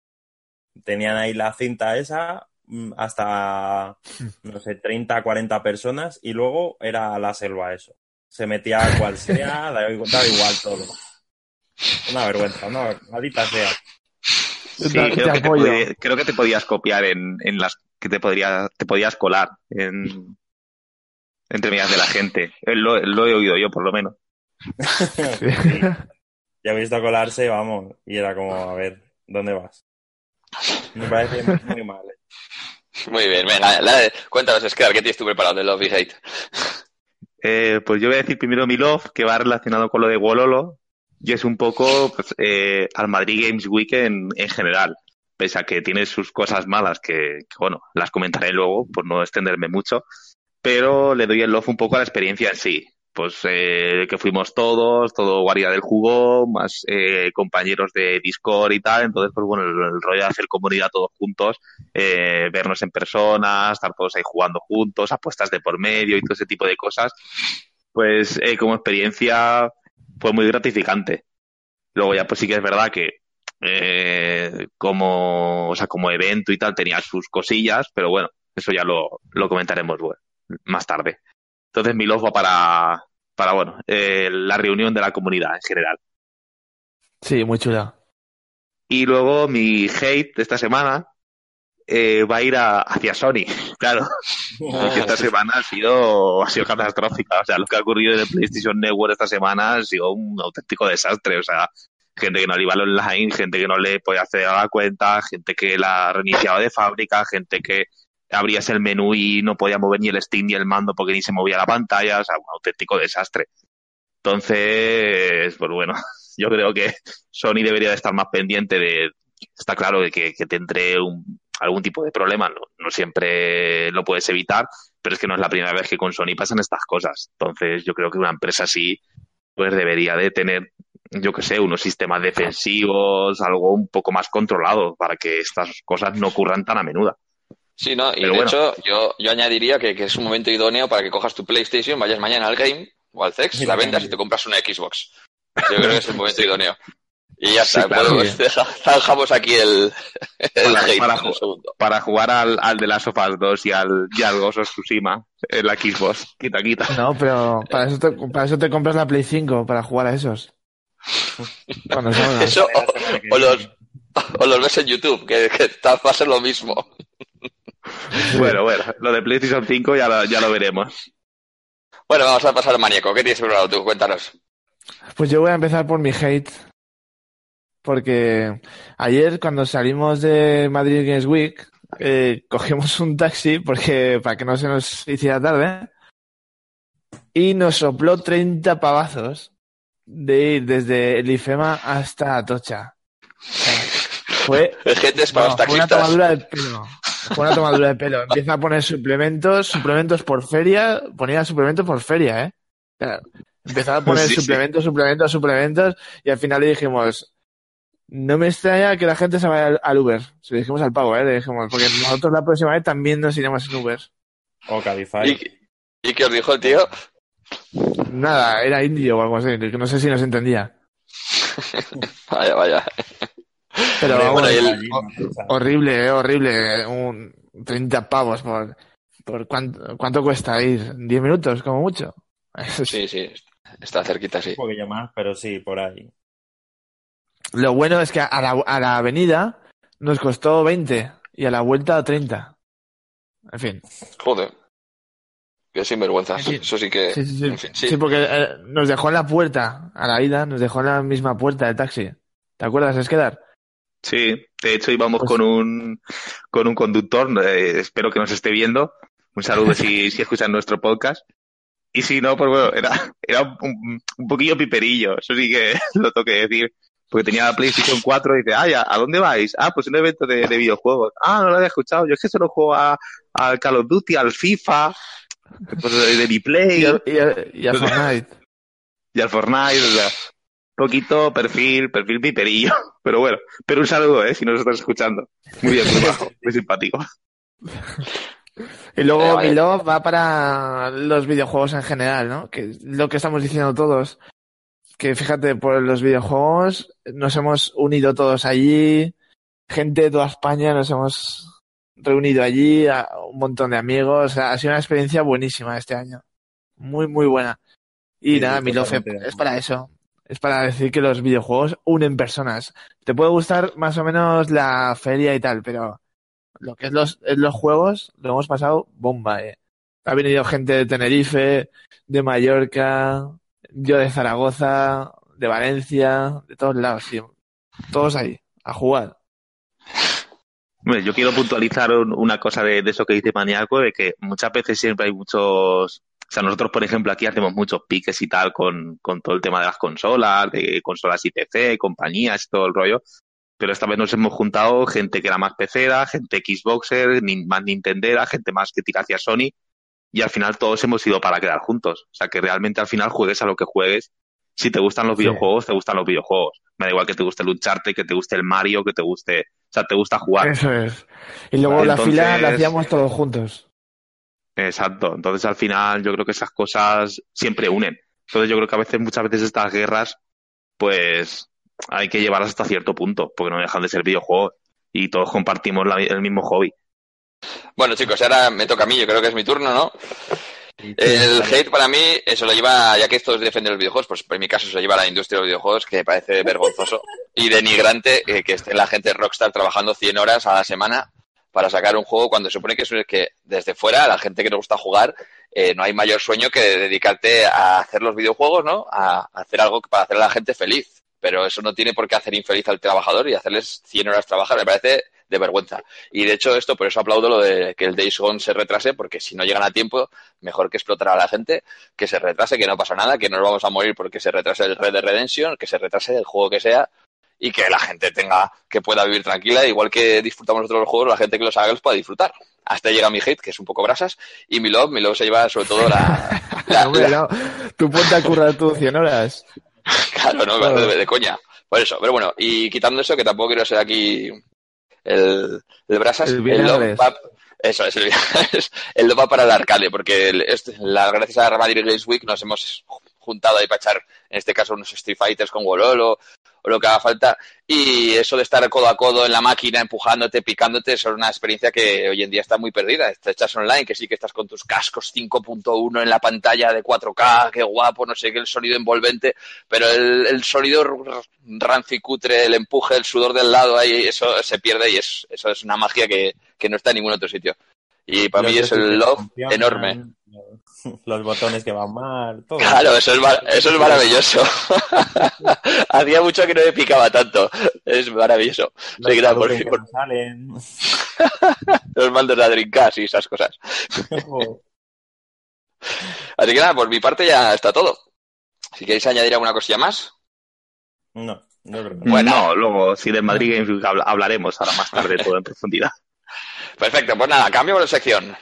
Tenían ahí la cinta esa hasta, no sé, 30, 40 personas y luego era la selva eso. Se metía cual sea, daba igual, daba igual todo. Una vergüenza, una maldita sea. Sí, Te- te creo, que te apoyo. podí- creo que te podías copiar en, en las que te podría, te podías colar en entre medias de la gente. Eh, Lo, lo he oído yo, por lo menos. Sí. Ya he visto colarse, vamos, y era como, a ver, ¿dónde vas? Me parece muy mal. Muy bien, venga, dale, cuéntanos, Scar, ¿qué tienes tú preparado de Love y Hate? Eh, pues yo voy a decir primero mi love, que va relacionado con lo de Wololo, y es un poco pues, eh, al Madrid Games Week en, en general. Pese a que tiene sus cosas malas, que, que, bueno, las comentaré luego, por no extenderme mucho, pero le doy el love un poco a la experiencia en sí. Pues eh, que fuimos todos, todo guardia del jugo, más eh, compañeros de Discord y tal, entonces pues bueno, el, rollo de hacer comunidad todos juntos, eh, vernos en persona, estar todos ahí jugando juntos, apuestas de por medio y todo ese tipo de cosas, pues eh, como experiencia fue muy gratificante. Luego ya pues sí que es verdad que eh, como, o sea, como evento y tal tenía sus cosillas, pero bueno, eso ya lo, lo comentaremos más tarde. Entonces mi love va para, para bueno, eh, la reunión de la comunidad en general. Sí, muy chula. Y luego mi hate de esta semana eh, va a ir a, hacia Sony, claro. Porque esta semana ha sido, ha sido catastrófica. O sea, lo que ha ocurrido en el PlayStation Network esta semana ha sido un auténtico desastre. O sea, gente que no le iba al online, gente que no le podía acceder a la cuenta, gente que la reiniciaba de fábrica, gente que abrías el menú y no podía mover ni el Steam ni el mando porque ni se movía la pantalla. O sea, un auténtico desastre. Entonces, pues bueno, yo creo que Sony debería de estar más pendiente de, está claro que, que tendré un, algún tipo de problema, no, no siempre lo puedes evitar, pero es que no es la primera vez que con Sony pasan estas cosas. Entonces yo creo que una empresa así pues debería de tener, yo que sé, unos sistemas defensivos, algo un poco más controlado para que estas cosas no ocurran tan a menudo. Sí, ¿no? Y Pero de bueno. hecho, yo, yo añadiría que, que es un momento idóneo para que cojas tu PlayStation, vayas mañana al game o al Zex, Y la vendas y te compras una Xbox. Yo creo que es el momento idóneo. Y ya está, Sí, claro. zanjamos aquí el, el Para- hate para en un ju- segundo. Para jugar al, al de las Us 2 y al, y al Ghost of Tsushima en la Xbox, quita, quita. No, pero para eso, te, para eso te compras la Play 5, para jugar a esos. Cuando salga. Eso, o, o los, o los ves en YouTube, que, que está- va a ser lo mismo. Bueno, bueno, lo de PlayStation 5 ya lo, ya lo veremos. Bueno, vamos a pasar al maníaco. ¿Qué tienes preparado tú? Cuéntanos. Pues yo voy a empezar por mi hate. Porque ayer cuando salimos de Madrid Games Week, eh, cogimos un taxi porque para que no se nos hiciera tarde y nos sopló 30 pavazos de ir desde el IFEMA hasta Atocha. O sea, fue, es para no, los fue una taxistas. tomadura de pelo. Fue una tomadura de pelo. Empieza a poner suplementos, suplementos por feria, ponía suplementos por feria, ¿eh? Empezaba a poner Sí, sí. suplementos, suplementos, suplementos, y al final le dijimos, no me extraña que la gente se vaya al, al Uber. Se lo dijimos al pavo, ¿eh? Le dijimos, porque nosotros la próxima vez también nos iremos en Uber. O Cabify. ¿Y, ¿Y qué os dijo el tío? Nada, era indio o algo así, que no sé si nos entendía. Vaya, vaya. Pero bueno, horrible, eh, horrible. Un 30 pavos por, por cuánto, cuánto cuesta ir. 10 minutos, como mucho. Sí, sí, está cerquita, sí. Un poquillo más, pero sí, por ahí. Lo bueno es que a la, a la avenida nos costó 20 y a la vuelta 30. En fin. Joder. Qué sinvergüenza. En fin. Eso sí que. Sí, sí, sí. En fin, sí. Sí, porque eh, nos dejó en la puerta, a la ida, nos dejó en la misma puerta de taxi. ¿Te acuerdas, Esquedar? Sí, de hecho íbamos Pues- con un con un conductor, eh, espero que nos esté viendo. Un saludo si, si escuchan nuestro podcast. Y si no, pues bueno, era, era un, un poquillo piperillo, eso sí que lo tengo que decir. Porque tenía la PlayStation 4 y dice, ah, ya, ¿a dónde vais? Ah, pues un evento de, de videojuegos. Ah, no lo había escuchado. Yo es que solo juego a- al Call of Duty, al FIFA, pues de, de mi Play Y, a- y, a- y a Fortnite. y al Fortnite, o sea, poquito perfil, perfil piperillo. Pero bueno, pero un saludo, eh, si nos estás escuchando. Muy bien, muy bajo, muy simpático. Y luego mi love va para los videojuegos en general, ¿no? Que es lo que estamos diciendo todos. Que fíjate, por los videojuegos nos hemos unido todos allí. Gente de toda España nos hemos reunido allí, a un montón de amigos. O sea, ha sido una experiencia buenísima este año. Muy, muy buena. Y Sí, nada, mi love es para eso. Es para decir que los videojuegos unen personas. Te puede gustar más o menos la feria y tal, pero lo que es los, los juegos lo hemos pasado bomba, eh. Ha venido gente de Tenerife, de Mallorca, yo de Zaragoza, de Valencia, de todos lados, sí. Todos ahí, a jugar. Yo quiero puntualizar un- una cosa de, de eso que dice Maniaco, de que muchas veces siempre hay muchos... O sea, nosotros, por ejemplo, aquí hacemos muchos piques y tal con, con todo el tema de las consolas, de consolas y PC, compañías y todo el rollo. Pero esta vez nos hemos juntado gente que era más pecera, gente Xboxer, más Nintendera, gente más que tira hacia Sony. Y al final todos hemos ido para quedar juntos. O sea, que realmente al final juegues a lo que juegues. Si te gustan los Sí. videojuegos, te gustan los videojuegos. Me da igual que te guste el Uncharted, que te guste el Mario, que te guste... O sea, te gusta jugar. Eso es. Y luego Vale, la fila la entonces- hacíamos todos juntos. Exacto. Entonces, al final, yo creo que esas cosas siempre unen. Entonces, yo creo que a veces, muchas veces estas guerras, pues, hay que llevarlas hasta cierto punto, porque no dejan de ser videojuegos y todos compartimos la- el mismo hobby. Bueno, chicos, ahora me toca a mí, yo creo que es mi turno, ¿no? El hate para mí, eso lo lleva, ya que esto es defender los videojuegos, pues en mi caso se lo lleva a la industria de los videojuegos, que me parece vergonzoso y denigrante eh, que esté la gente de Rockstar trabajando 100 horas a la semana para sacar un juego cuando se supone que es que desde fuera, a la gente que le gusta jugar, eh, no hay mayor sueño que dedicarte a hacer los videojuegos, ¿no? A hacer algo para hacer a la gente feliz. Pero eso no tiene por qué hacer infeliz al trabajador y hacerles 100 horas trabajar. Me parece de vergüenza. Y de hecho esto, por eso aplaudo lo de que el Days Gone se retrase, porque si no llegan a tiempo, mejor que explotar a la gente, que se retrase, que no pasa nada, que no nos vamos a morir porque se retrase el Red Dead Redemption, que se retrase el juego que sea, y que la gente tenga, que pueda vivir tranquila, igual que disfrutamos nosotros los juegos, la gente que los haga los pueda disfrutar. Hasta llega mi hate, que es un poco brasas, y mi love, mi love se lleva sobre todo la... la- Hombre, la- no, tú ponte a currar tú 100 horas. Claro, no, Claro. de, de coña. Por eso, pero bueno, y quitando eso, que tampoco quiero ser aquí el, el brasas, El el, love va, eso es, el, el love va para el arcade, porque el- este- la, gracias a Madrid Games Week nos hemos juntado ahí para echar, en este caso, unos Street Fighters con Wololo o lo que haga falta, y eso de estar codo a codo en la máquina, empujándote, picándote, es una experiencia que hoy en día está muy perdida. Echas online, que sí que estás con tus cascos 5.1 en la pantalla de 4K, qué guapo, no sé qué, el sonido envolvente, pero el, el sonido r- rancio y cutre, el empuje, el sudor del lado, ahí eso se pierde y es, eso es una magia que, que no está en ningún otro sitio. Y para mí es el love enorme. Los, los botones que van mal, todo. Claro, eso es, eso es maravilloso. Hacía mucho que no me picaba tanto. Es maravilloso. Los Sí, porque- que no salen. Los mandos de la Dreamcast y esas cosas. Así que nada, por mi parte ya está todo. Si queréis añadir alguna cosilla más. no, no creo. Bueno. No, luego, si de Madrid hablaremos ahora más tarde todo en profundidad. Perfecto, pues nada, cambiamos de sección.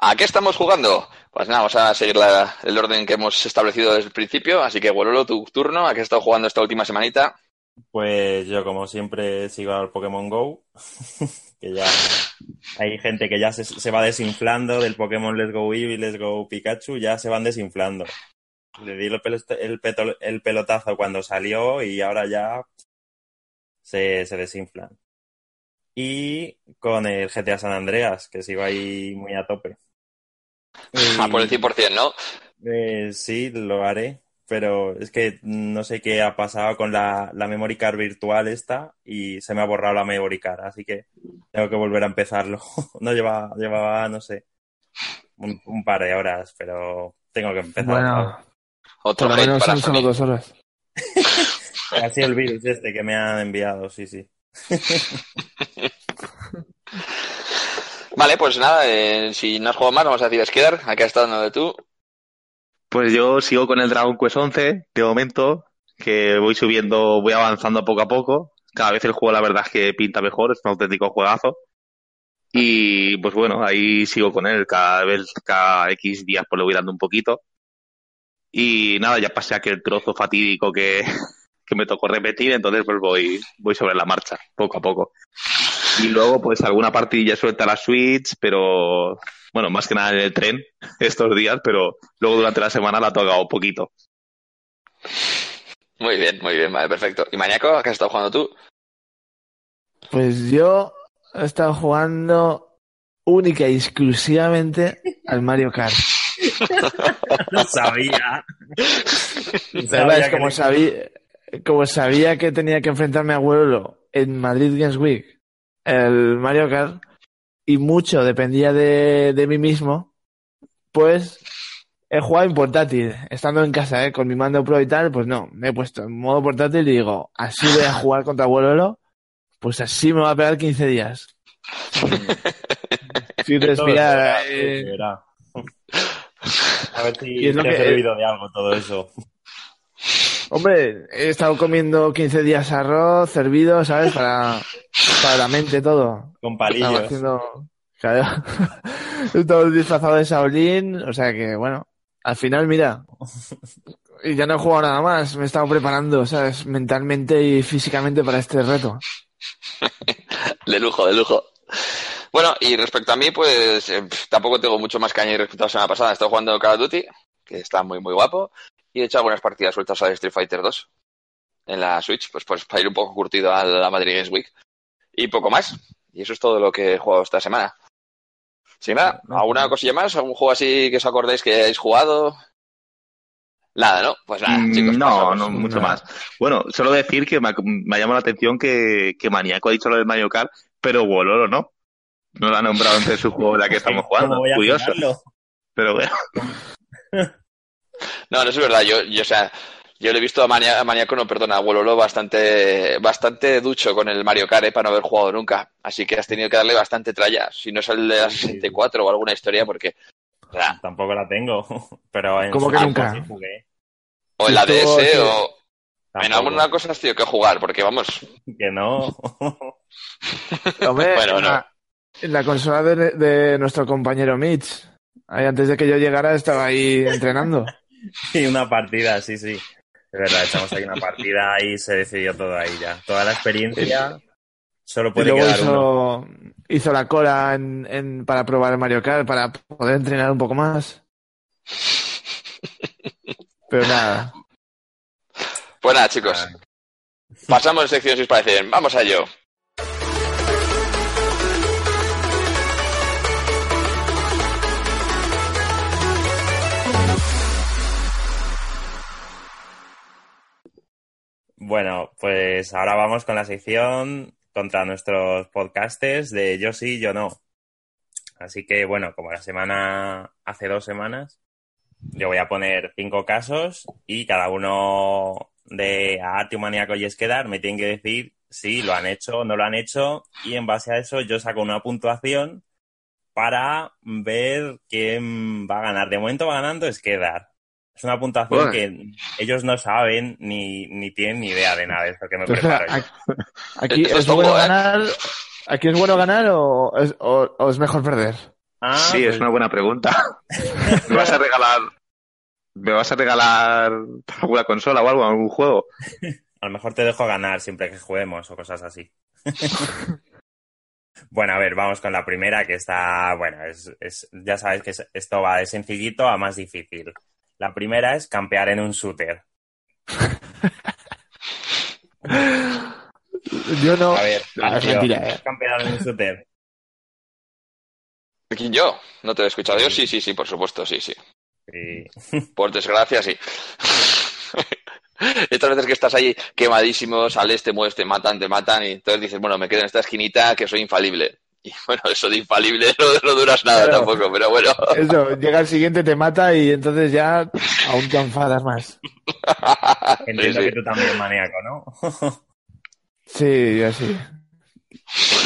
¿A qué estamos jugando? Pues nada, vamos a seguir la- el orden que hemos establecido desde el principio. Así que, Wololo, tu turno. ¿A qué has estado jugando esta última semanita? Pues yo, como siempre, sigo al Pokémon Go. que ya hay gente que ya se, va desinflando del Pokémon Let's Go Eevee, Let's Go Pikachu, ya se van desinflando. Le di el, pelo- el peto- el pelotazo cuando salió y ahora ya se, se desinflan. Y con el GTA San Andreas, que sigo ahí muy a tope. Ah, por el 100%, ¿no? Eh, sí, lo haré, pero es que no sé qué ha pasado con la, la memory card virtual esta y se me ha borrado la memory card, así que tengo que volver a empezarlo. No llevaba, llevaba, no sé, un, un par de horas, pero tengo que empezar. Bueno, Otro por lo menos son solo dos horas. Ha sido el virus este que me han enviado, sí, sí. Vale, pues nada, eh, si no has jugado más, vamos a decir Esquedar. ¿A qué has estado dando tú? Pues yo sigo con el Dragon Quest 11 de momento, que voy subiendo, voy avanzando poco a poco. Cada vez el juego la verdad es que pinta mejor, es un auténtico juegazo. Y pues bueno, ahí sigo con él, cada vez, cada X días pues le voy dando un poquito. Y nada, ya pasé aquel trozo fatídico que, que me tocó repetir, entonces pues voy, voy sobre la marcha, poco a poco. Y luego pues alguna partidilla suelta la Switch, pero bueno, más que nada en el tren estos días, pero luego durante la semana la he tocado un poquito. Muy bien, muy bien, vale, perfecto. ¿Y Maníaco, a qué has estado jugando tú? Pues yo he estado jugando única y exclusivamente al Mario Kart. No sabía. ¿Sabes? que Como no- sabía, como sabía que tenía que enfrentarme a Huelo en Madrid Games Week, el Mario Kart, y mucho dependía de, de mí mismo, pues he jugado en portátil, estando en casa, ¿eh? con mi mando pro y tal, pues no, me he puesto en modo portátil y digo, así voy a jugar contra Huelo, pues así me va a pegar 15 días. Sin respirar. eh. A ver si te ha que- servido de algo todo eso. Hombre, he estado comiendo 15 días arroz, servido, ¿sabes? Para, para la mente todo. Con Estaba palillos. haciendo... Claro. Estaba disfrazado de Shaolin, o sea que, bueno, al final, mira. Y ya no he jugado nada más, me he estado preparando, ¿sabes? Mentalmente y físicamente para este reto. De lujo, de lujo. Bueno, y respecto a mí, pues eh, tampoco tengo mucho más que añadir respecto a la semana pasada. He estado jugando Call of Duty, que está muy, muy guapo, y he hecho algunas partidas sueltas a Street Fighter 2 en la Switch, pues, pues para ir un poco curtido a la Madrid Games Week. Y poco más. Y eso es todo lo que he jugado esta semana. Sin nada, ¿alguna cosilla más? ¿Algún juego así que os acordéis que hayáis jugado? Nada, ¿no? Pues nada, Mm, chicos. no, pasamos. no mucho Nada. más. Bueno, solo decir que me ha, me ha llamado la atención que, que Maníaco ha dicho lo del Mario Kart, pero Wololo no. No lo ha nombrado entre sus juegos la que estamos ¿Cómo jugando. Curioso. Pero bueno, No, no es verdad. Yo, yo, o sea, yo le he visto a, Mania- a Maniaco, no, perdona, a Wololo bastante, bastante ducho con el Mario Kart eh, para no haber jugado nunca. Así que has tenido que darle bastante tralla. Si no es el de la 64 o alguna historia, porque. Tampoco la tengo. Pero en ¿Cómo su que nunca? sí jugué. o en la DS sí. o. En alguna cosa has tenido que jugar, porque vamos. Que no. Hombre, Bueno, en, no. la, en la consola de, de nuestro compañero Mitch. Ahí antes de que yo llegara estaba ahí entrenando. y una partida, sí, sí. Es verdad, echamos ahí una partida y se decidió todo ahí ya. Toda la experiencia solo Y puede luego quedar uno. hizo, hizo la cola en, en- para probar el Mario Kart, para poder entrenar un poco más. Pero nada. Pues nada, chicos. Pasamos de sección si os parece bien. Vamos a ello. Bueno, pues ahora vamos con la sección contra nuestros podcasters de yo sí, yo no. Así que bueno, como la semana, hace dos semanas, yo voy a poner cinco casos y cada uno de Artio Maníaco y Esquedar me tienen que decir si lo han hecho o no lo han hecho y en base a eso yo saco una puntuación para ver quién va a ganar. De momento va ganando Esquedar. Es una puntuación Bueno. que ellos no saben ni, ni tienen ni idea de nada de esto que me preparo yo. aquí es es bueno ¿eh? ganar. ¿Aquí es bueno ganar o es, o- o es mejor perder? Ah, sí, pues- es una buena pregunta. ¿Me vas a regalar, me vas a regalar alguna consola o algo, algún juego? A lo mejor te dejo ganar siempre que juguemos o cosas así. bueno, a ver, vamos con la primera que está, bueno, es, es- ya sabes que es- esto va de sencillito a más difícil. La primera es campear en un shooter. Yo no. A ver, Ah, tío, mentira, eh. campear en un shooter. ¿Quién yo? ¿No te he escuchado yo? Sí, sí, sí, por supuesto, sí, sí. Sí. Por desgracia, sí. Estas veces que estás ahí quemadísimo, sales, te mueves, te matan, te matan, y entonces dices, bueno, me quedo en esta esquinita que soy infalible. Y bueno, eso de infalible no, no duras nada Claro. tampoco, pero bueno. Eso, llega el siguiente, te mata y entonces ya aún te enfadas más. Entiendo Sí, sí. que tú también maníaco, ¿no? Sí, yo sí.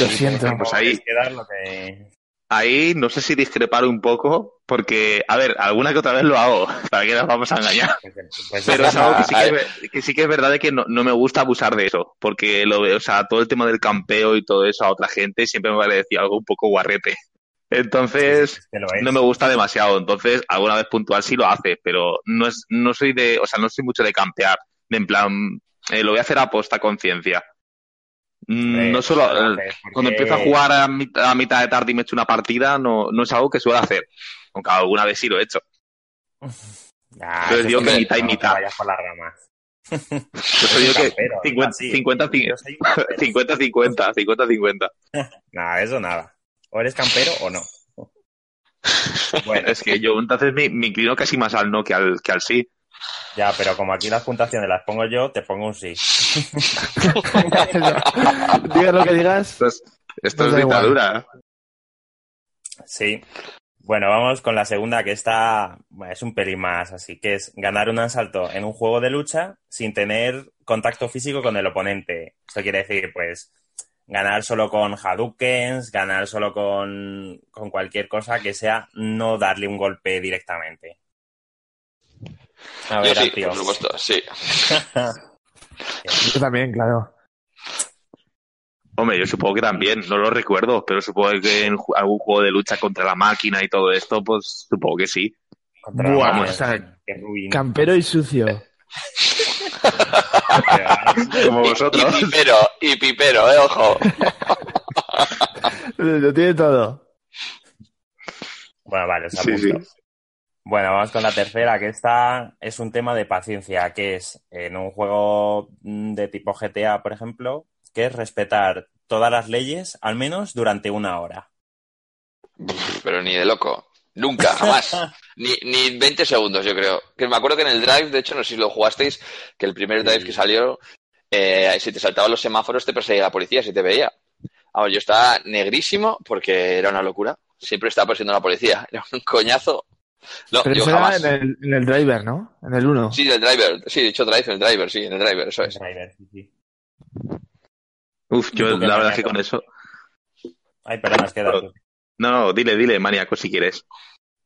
Lo siento. Pues ahí- Es que dar lo que... Ahí no sé si discrepar un poco, porque, a ver, alguna que otra vez lo hago, para que nos vamos a engañar. pues, Pero es algo que sí que, sí que es verdad de que no, no me gusta abusar de eso, porque lo o sea, todo el tema del campeo y todo eso a otra gente siempre me parecía algo un poco guarrete. Entonces, Es que no me gusta demasiado. Entonces, alguna vez puntual sí lo hace, pero no es, no soy de, o sea, no soy mucho de campear. De en plan, eh, lo voy a hacer a posta conciencia. Mm, Eh, no solo, lo eh, porque- cuando empiezo a jugar a, mit- a mitad de tarde y me echo una partida, no, no es algo que suelo hacer. Aunque alguna vez sí lo he hecho. Ah, Pero eso digo que mitad y mitad. vayas por las ramas. Yo soy yo que Campero, 50, así. 50, Yo soy un campero. 50, 50, 50, 50. Nada, eso nada. O eres campero o no. Bueno, Es que yo entonces me, me inclino casi más al no que al, que al sí. ya, pero como aquí las puntuaciones las pongo yo, te pongo un sí. digas lo que digas. Esto es, esto dictadura. Sí. Bueno, vamos con la segunda, que está, bueno, es un pelín más así, que es ganar un asalto en un juego de lucha sin tener contacto físico con el oponente. Esto quiere decir, pues, ganar solo con Hadoukens, ganar solo con, con cualquier cosa que sea no darle un golpe directamente. A Yo ver, sí, Artio. por supuesto, sí. Yo también, claro. Hombre, yo supongo que también, no lo recuerdo, pero supongo que en algún juego de lucha contra la máquina y todo esto, pues supongo que sí. Contra Buah, máquina, o sea, qué ruin. Campero y sucio. Como Y vosotros. pipero, y pipero, eh, ojo. Lo tiene todo. Bueno, vale, os Sí, sí. Bueno, vamos con la tercera, que esta es un tema de paciencia, que es en un juego mm, de tipo GTA, por ejemplo, que es respetar todas las leyes, al menos durante una hora. Pero ni de loco. Nunca, jamás. Ni, ni 20 segundos, yo creo. Que me acuerdo que en el drive, de hecho, no sé si lo jugasteis, que el primer drive Sí. que salió, eh, si te saltaban los semáforos, te perseguía la policía, si te veía. Vamos, yo estaba negrísimo porque era una locura. Siempre estaba persiguiendo a la policía. Era un coñazo. No, Pero yo eso era jamás. en el, en el driver, ¿no? En el 1. Sí, del driver. Sí, he dicho drive, en el driver, sí, en el driver, eso es. Driver, sí, sí. Uf, yo ¿Tú qué la verdad es que con eso. Ay, perdona, es que da tú. No, no, dile, dile, maníaco, si quieres.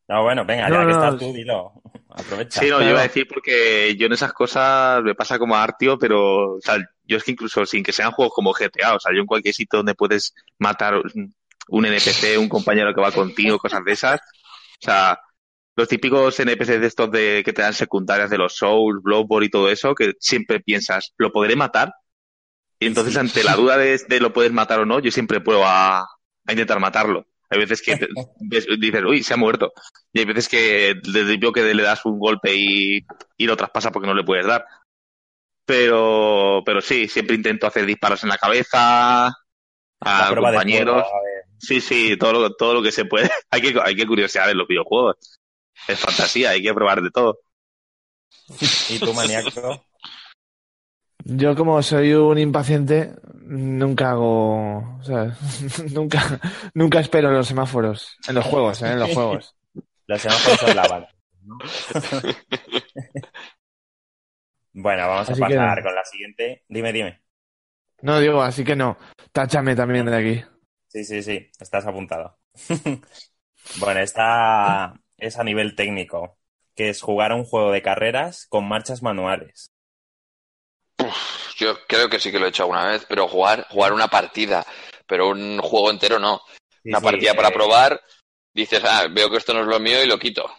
No, bueno, venga, No, ya que no, estás tú, dilo. Aprovecha. Sí, no, yo iba a decir porque yo en esas cosas me pasa como a Artio, pero, o sea, yo es que incluso sin que sean juegos como GTA, o sea, yo en cualquier sitio donde puedes matar un NPC, un compañero que va contigo, cosas de esas, o sea, los típicos NPCs de estos de que te dan secundarias de los Souls, Bloodborne y todo eso, que siempre piensas, ¿lo podré matar? Y entonces ante la duda de, de lo puedes matar o no, yo siempre pruebo a, a intentar matarlo. Hay veces que te- ves- dices, uy, se ha muerto. Y hay veces que desde el que le das un golpe y, y lo traspasa porque no le puedes dar. Pero, pero sí, siempre intento hacer disparos en la cabeza, a compañeros. fuego, a ver. Sí, sí, todo lo, todo lo que se puede. hay que, hay que curiosear en los videojuegos. Es fantasía, hay que probar de todo. ¿Y tú, maníaco? Yo como soy un impaciente, nunca hago, o sea, nunca, nunca espero los semáforos en los juegos, ¿eh? en los juegos. Los semáforos son la bala. ¿no? bueno, vamos a Así pasar no. con la siguiente. Dime, dime. No digo, así que no. Táchame también de aquí. Sí, sí, sí, estás apuntado. bueno, esta es a nivel técnico, que es jugar un juego de carreras con marchas manuales. Yo creo que sí que lo he hecho alguna vez, pero jugar, jugar una partida, pero un juego entero no. Sí, una sí, partida eh, para probar, dices, ah, veo que esto no es lo mío y lo quito.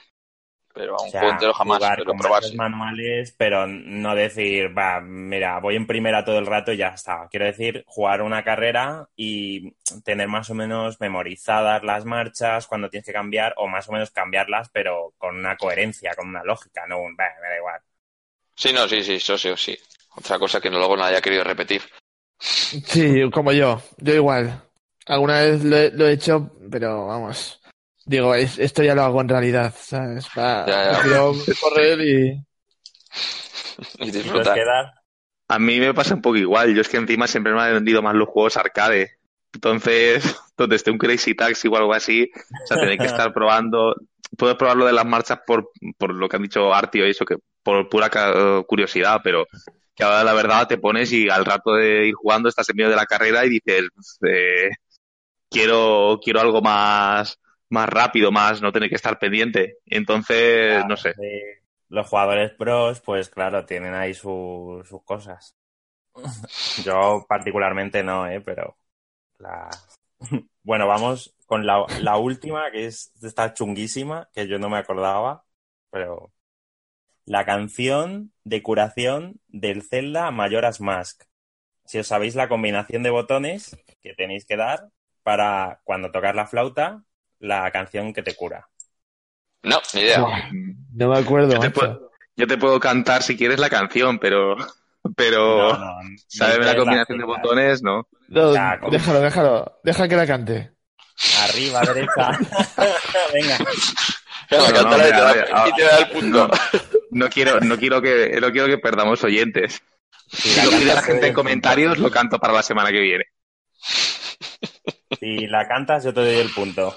Pero a un O sea, juego entero jamás, jugar pero con manuales, pero no decir, va, mira, voy en primera todo el rato y ya está. Quiero decir, jugar una carrera y tener más o menos memorizadas las marchas cuando tienes que cambiar, o más o menos cambiarlas, pero con una coherencia, con una lógica, no un, "Bah, me da igual. Sí, no, sí, sí, eso sí, sí. Otra cosa que luego no haya querido repetir. Sí, como yo. Yo igual. Alguna vez lo he, lo he hecho, pero vamos. Digo, es- esto ya lo hago en realidad, ¿sabes? Pa- Ya, ya. Correr y... Y disfrutar. A mí me pasa un poco igual. Yo es que encima siempre me han vendido más los juegos arcade. Entonces, donde esté un Crazy Taxi o algo así, o sea, tenéis que estar probando. Puedes probar lo de las marchas por, por lo que han dicho Artio y eso, que por pura curiosidad, pero que ahora la verdad te pones y al rato de ir jugando estás en medio de la carrera y dices, eh, quiero, quiero algo más, más rápido, más no tener que estar pendiente. Entonces, no sé. los jugadores pros, pues claro, tienen ahí su- sus cosas. Yo particularmente no, ¿eh? Pero la... Bueno, vamos con la, la última, que es esta chunguísima, que yo no me acordaba, pero la canción de curación del Zelda Majora's Mask. Si os sabéis la combinación de botones que tenéis que dar para cuando tocas la flauta, la canción que te cura. No, ni idea. No me acuerdo, Yo te, puedo, yo te puedo cantar si quieres la canción, pero, pero No, no, saberme la combinación de botones, ¿no? No, Ya, déjalo, déjalo. Deja que la cante. Arriba, derecha. Venga. No, quiero, no quiero que, no quiero que perdamos oyentes. Si Si lo pide la gente te en comentarios, punto. lo canto para la semana que viene. Si la cantas, yo te doy el punto.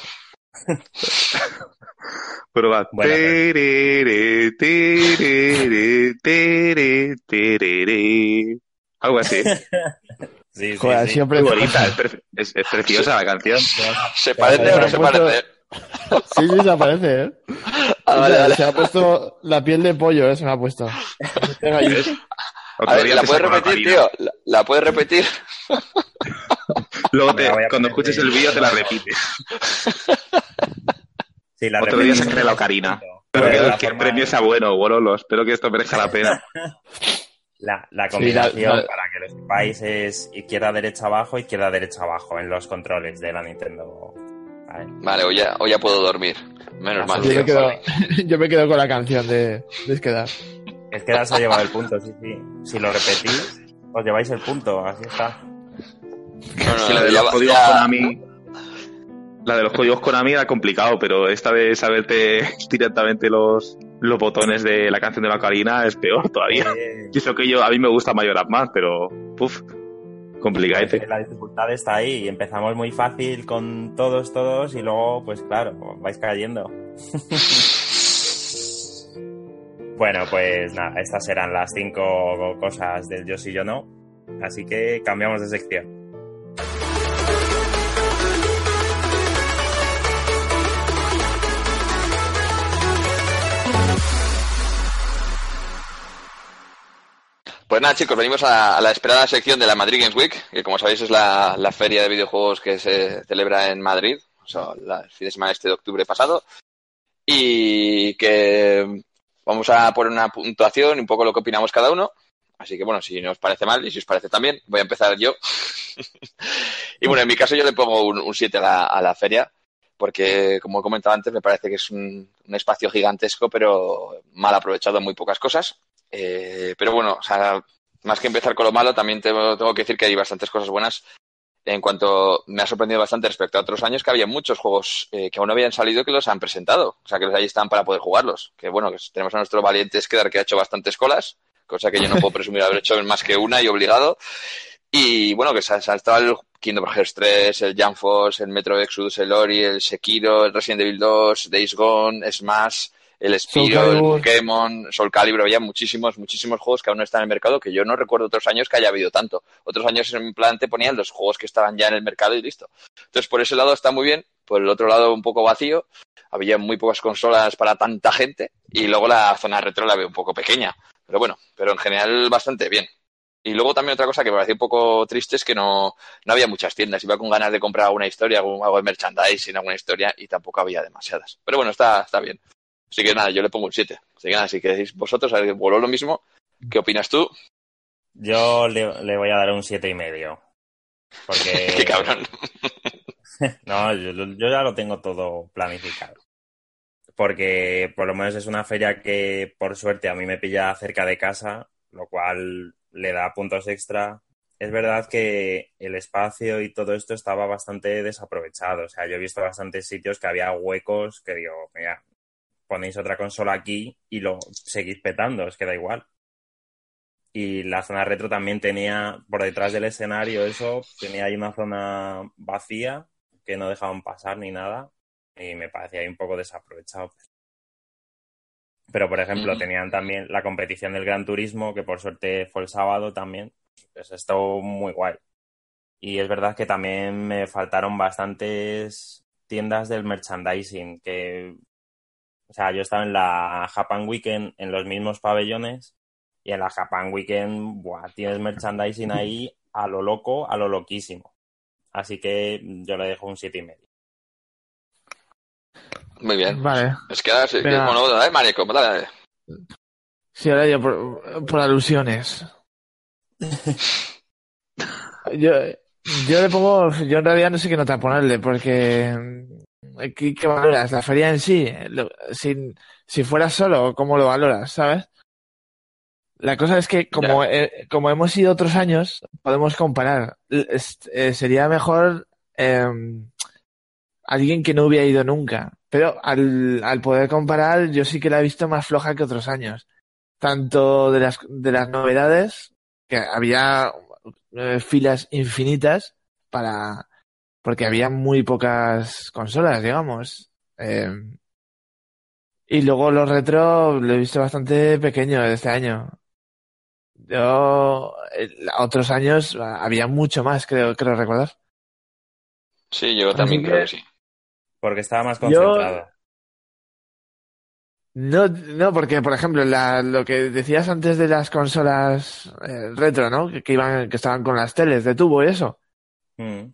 Pero va. Bueno, Terere, terere, tere, terere. Algo así. Sí, sí, Joder, sí. Muy precioso. bonita, es, pre- es- es preciosa la canción. ¿Se parece o no se puesto- parece? Sí, sí, se aparece, ¿eh? Ah, vale, vale. Se ha puesto la piel de pollo, ¿eh? Se me ha puesto. Ver, ¿la puedes repetir, tío? ¿La, la puedes repetir? Luego te- cuando escuches el vídeo te la repites. Sí, la Otro día sacaré la ocarina. Pero que, el premio sea bueno, Bololo. Espero que esto merezca la pena. La, la Sí, combinación, la- la- para que lo sepáis, es izquierda, derecha, abajo, izquierda, derecha, abajo en los controles de la Nintendo. ¿vale? Vale, hoy ya, hoy ya puedo dormir. Menos mal, Yo me, quedo, yo me quedo con la canción de, de Esquedar. Es que se ha llevado el punto, sí, sí. Si lo repetís, os lleváis el punto, así está. No, no, Sí, la de ya los La de los códigos Konami era complicado, pero esta de saberte directamente los, los botones de la canción de la ocarina es peor todavía. Eh, Y eso que yo, a mí me gusta Mayoras más, pero, puf, complicadete. la dificultad está ahí. Empezamos muy fácil con todos, todos, y luego, pues claro, vais cayendo. bueno, pues nada, estas eran las cinco cosas del yo sí, yo no. Así que cambiamos de sección. Pues nada, chicos, venimos a, la esperada sección de la Madrid Games Week, que como sabéis es la, feria de videojuegos que se celebra en Madrid, o sea, el fin de semana este de octubre pasado, y que vamos a poner una puntuación y un poco lo que opinamos cada uno. Así que bueno, si no os parece mal y si os parece también, voy a empezar yo. y bueno, en mi caso yo le pongo un 7 a la, a la feria, porque como he comentado antes, me parece que es un, un espacio gigantesco, pero mal aprovechado en muy pocas cosas. Eh, pero bueno, o sea, más que empezar con lo malo, también tengo, que decir que hay bastantes cosas buenas. En cuanto me ha sorprendido bastante respecto a otros años que había muchos juegos eh, que aún no habían salido que los han presentado. O sea, que los ahí están para poder jugarlos. Que bueno, tenemos a nuestro valiente Skedar que ha hecho bastantes colas, cosa que yo no puedo presumir haber hecho más que una y obligado. Y bueno, que se ha, estado el Kingdom Hearts 3, el Jump el Metro Exodus, el Ori, el Sekiro, el Resident Evil 2, Days Gone, Smash, el Spiro, el Calibur. Pokémon, Soul Calibur, había muchísimos, muchísimos juegos que aún no están en el mercado, que yo no recuerdo otros años que haya habido tanto. Otros años en plan te ponían los juegos que estaban ya en el mercado y listo. Entonces, por ese lado está muy bien, por el otro lado un poco vacío, había muy pocas consolas para tanta gente, y luego la zona retro la veo un poco pequeña. Pero bueno, pero en general bastante bien. Y luego también otra cosa que me pareció un poco triste es que no, no había muchas tiendas. Iba con ganas de comprar alguna historia, algún, algo de merchandising, alguna historia, y tampoco había demasiadas. Pero bueno, está, está bien. Así que nada, yo le pongo un 7. Así que nada, si queréis vosotros, a ver, vuelvo lo mismo. ¿Qué opinas tú? Yo le, le voy a dar un siete y medio. Porque... Qué cabrón. no, yo, yo ya lo tengo todo planificado. Porque por lo menos es una feria que por suerte a mí me pilla cerca de casa, lo cual le da puntos extra. Es verdad que el espacio y todo esto estaba bastante desaprovechado. O sea, yo he visto bastantes sitios que había huecos que digo, mira, ponéis otra consola aquí y lo seguís petando, es que da igual. Y la zona retro también tenía, por detrás del escenario, eso, tenía ahí una zona vacía que no dejaban pasar ni nada. Y me parecía ahí un poco desaprovechado. Pero, por ejemplo, tenían también la competición del Gran Turismo, que por suerte fue el sábado también. Pues estuvo muy guay. Y es verdad que también me faltaron bastantes tiendas del merchandising, que, o sea, yo estaba en la Japan Weekend en los mismos pabellones y en la Japan Weekend, buah, tienes merchandising ahí a lo loco, a lo loquísimo. Así que yo le dejo un siete y medio. Muy bien. Vale. Es que ahora sí. Venga. Bueno, dale, Marico, dale, dale. Sí, ahora yo por, por alusiones. Yo, yo le pongo, yo en realidad no sé qué nota ponerle, porque ¿qué, qué valoras? La feria en sí, Lo- si, si fuera solo, ¿cómo lo valoras? ¿Sabes? La cosa es que como, eh, como hemos ido otros años, podemos comparar. Es- eh, sería mejor em, alguien que no hubiera ido nunca. Pero al, al poder comparar, yo sí que la he visto más floja que otros años. Tanto de las, de las novedades, que había eh, filas infinitas para, porque había muy pocas consolas, digamos. Eh, y luego los retro lo he visto bastante pequeño este año. Yo, eh, otros años ah, había mucho más, creo, creo recordar. Sí, yo Así también que- creo que sí. Porque estaba más Yo- concentrado. No, no, porque por ejemplo, la, lo que decías antes de las consolas eh, retro, ¿no? Que, que iban, que estaban con las teles de tubo y eso. Mm.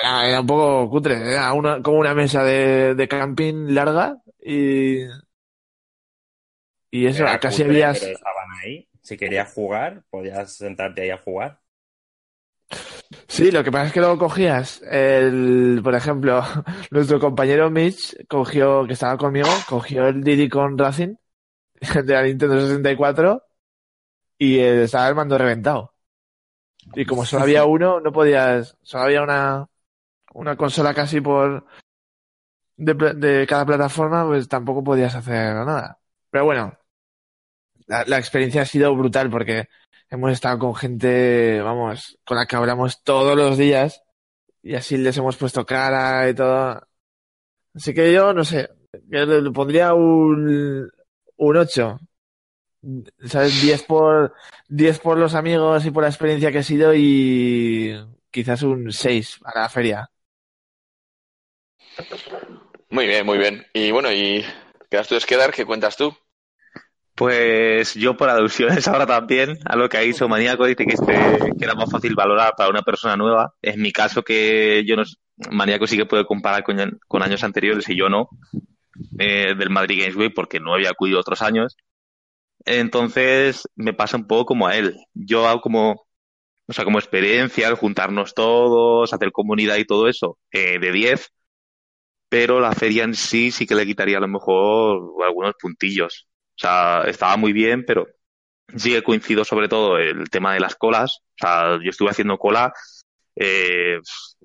Era, era un poco cutre, era una, como una mesa de, de camping larga y, y eso, Era casi cutre, habías, pero estaban ahí. Si querías jugar, podías sentarte ahí a jugar. sí, lo que pasa es que luego cogías el, por ejemplo, nuestro compañero Mitch cogió, que estaba conmigo, cogió el Diddy con Racing de la Nintendo 64 y estaba el mando reventado. Y como solo había uno, no podías, solo había una, una consola casi por, de, cada plataforma, pues tampoco podías hacer nada. Pero bueno, la, experiencia ha sido brutal porque hemos estado con gente, vamos, con la que hablamos todos los días y así les hemos puesto cara y todo. Así que yo, no sé, le pondría un, un 8. ¿Sabes? 10 por, 10 por los amigos y por la experiencia que ha sido y quizás un 6 a la feria. Muy bien, muy bien. Y bueno, y quedas tú Esquedar, ¿qué cuentas tú? Pues yo por alusiones ahora también a lo que ha dicho Maníaco, dice que, este, que era más fácil valorar para una persona nueva. En mi caso que yo no, Maníaco sí que puede comparar con, con años anteriores y yo no, eh, del Madrid Games Week porque no había acudido otros años. Entonces me pasa un poco como a él. Yo hago como, o sea, como experiencia, juntarnos todos, hacer comunidad y todo eso, eh, de 10, pero la feria en sí sí que le quitaría a lo mejor algunos puntillos. O sea, estaba muy bien, pero sí que coincido sobre todo el tema de las colas. O sea, yo estuve haciendo cola, eh,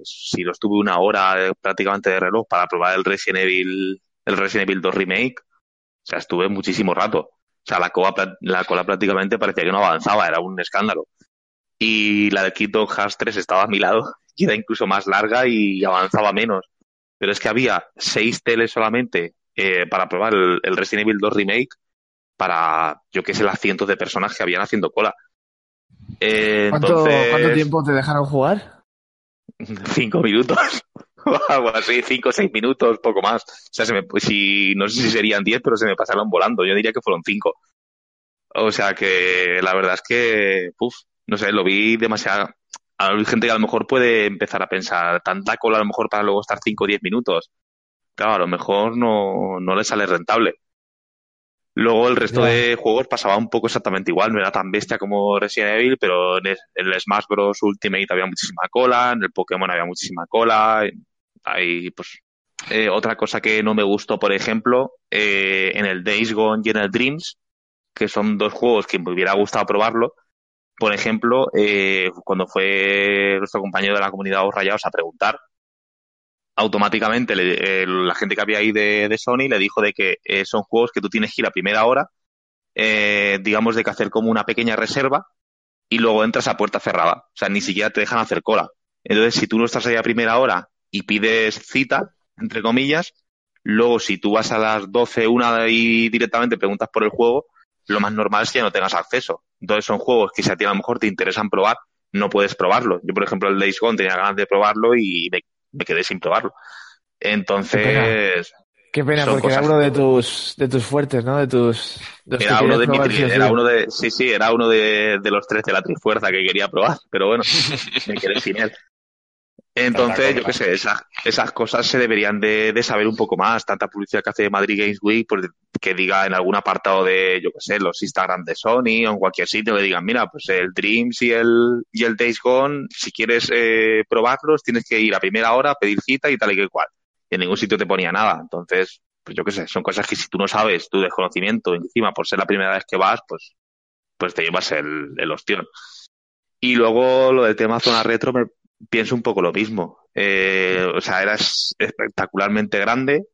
si lo estuve una hora eh, prácticamente de reloj para probar el Resident Evil, el Resident Evil 2 Remake. O sea, estuve muchísimo rato. O sea, la cola, la cola prácticamente parecía que no avanzaba, era un escándalo. Y la de Kingdom Hearts 3 estaba a mi lado y era incluso más larga y avanzaba menos. Pero es que había seis teles solamente eh, para probar el, el Resident Evil 2 Remake para, yo qué sé, las cientos de personas que habían haciendo cola. Eh, ¿Cuánto, entonces, ¿Cuánto tiempo te dejaron jugar? Cinco minutos. algo así, cinco o seis minutos, poco más. O sea, se me, si, no sé si serían diez, pero se me pasaron volando. Yo diría que fueron cinco. O sea que la verdad es que, uf, no sé, lo vi demasiado. Hay gente que a lo mejor puede empezar a pensar, tanta cola a lo mejor para luego estar 5 o 10 minutos. Claro, a lo mejor no, no le sale rentable. Luego el resto de juegos pasaba un poco exactamente igual, no era tan bestia como Resident Evil, pero en el- Smash Bros. Ultimate había muchísima cola, en el Pokémon había muchísima cola, hay pues eh, otra cosa que no me gustó, por ejemplo, eh, en el Days Gone y en el Dreams, que son dos juegos que me hubiera gustado probarlo. Por ejemplo, eh, cuando fue nuestro compañero de la comunidad Os Rayados a preguntar, automáticamente le- eh, la gente que había ahí de, Sony le dijo de que eh, son juegos que tú tienes que ir a primera hora, digamos de que hacer como una pequeña reserva y luego entras a puerta cerrada. O sea, ni siquiera te dejan hacer cola. Entonces, si tú no estás ahí a primera hora y pides cita, entre comillas, luego si tú vas a las 12, una y directamente preguntas por el juego, lo más normal es que ya no tengas acceso. Entonces son juegos que si a ti a lo mejor te interesan probar, no puedes probarlo. Yo, por ejemplo, el Days Gone tenía ganas de probarlo y me, me quedé sin probarlo. Entonces, Qué pena, porque era uno de tus, de tus fuertes, ¿no? De tus. de era uno de mi tri- sí o sí. era uno de, sí, sí, era uno de, de los tres de la Trifuerza que quería probar, pero bueno, me quedé sin él. Entonces, yo qué sé, esas, esas cosas se deberían de, de saber un poco más. Tanta publicidad que hace Madrid Games Week, pues que diga en algún apartado de, yo qué sé, los Instagram de Sony o en cualquier sitio que digan, mira, pues el Dreams y el, y el Days Gone, si quieres eh, probarlos, tienes que ir a primera hora, pedir cita y tal y que cual. Y en ningún sitio te ponía nada. Entonces, pues yo qué sé, son cosas que si tú no sabes, tu desconocimiento, encima por ser la primera vez que vas, pues, pues te llevas el, el ostión. Y luego lo del tema zona retro, me pienso un poco lo mismo. Eh, o sea, era es- espectacularmente grande,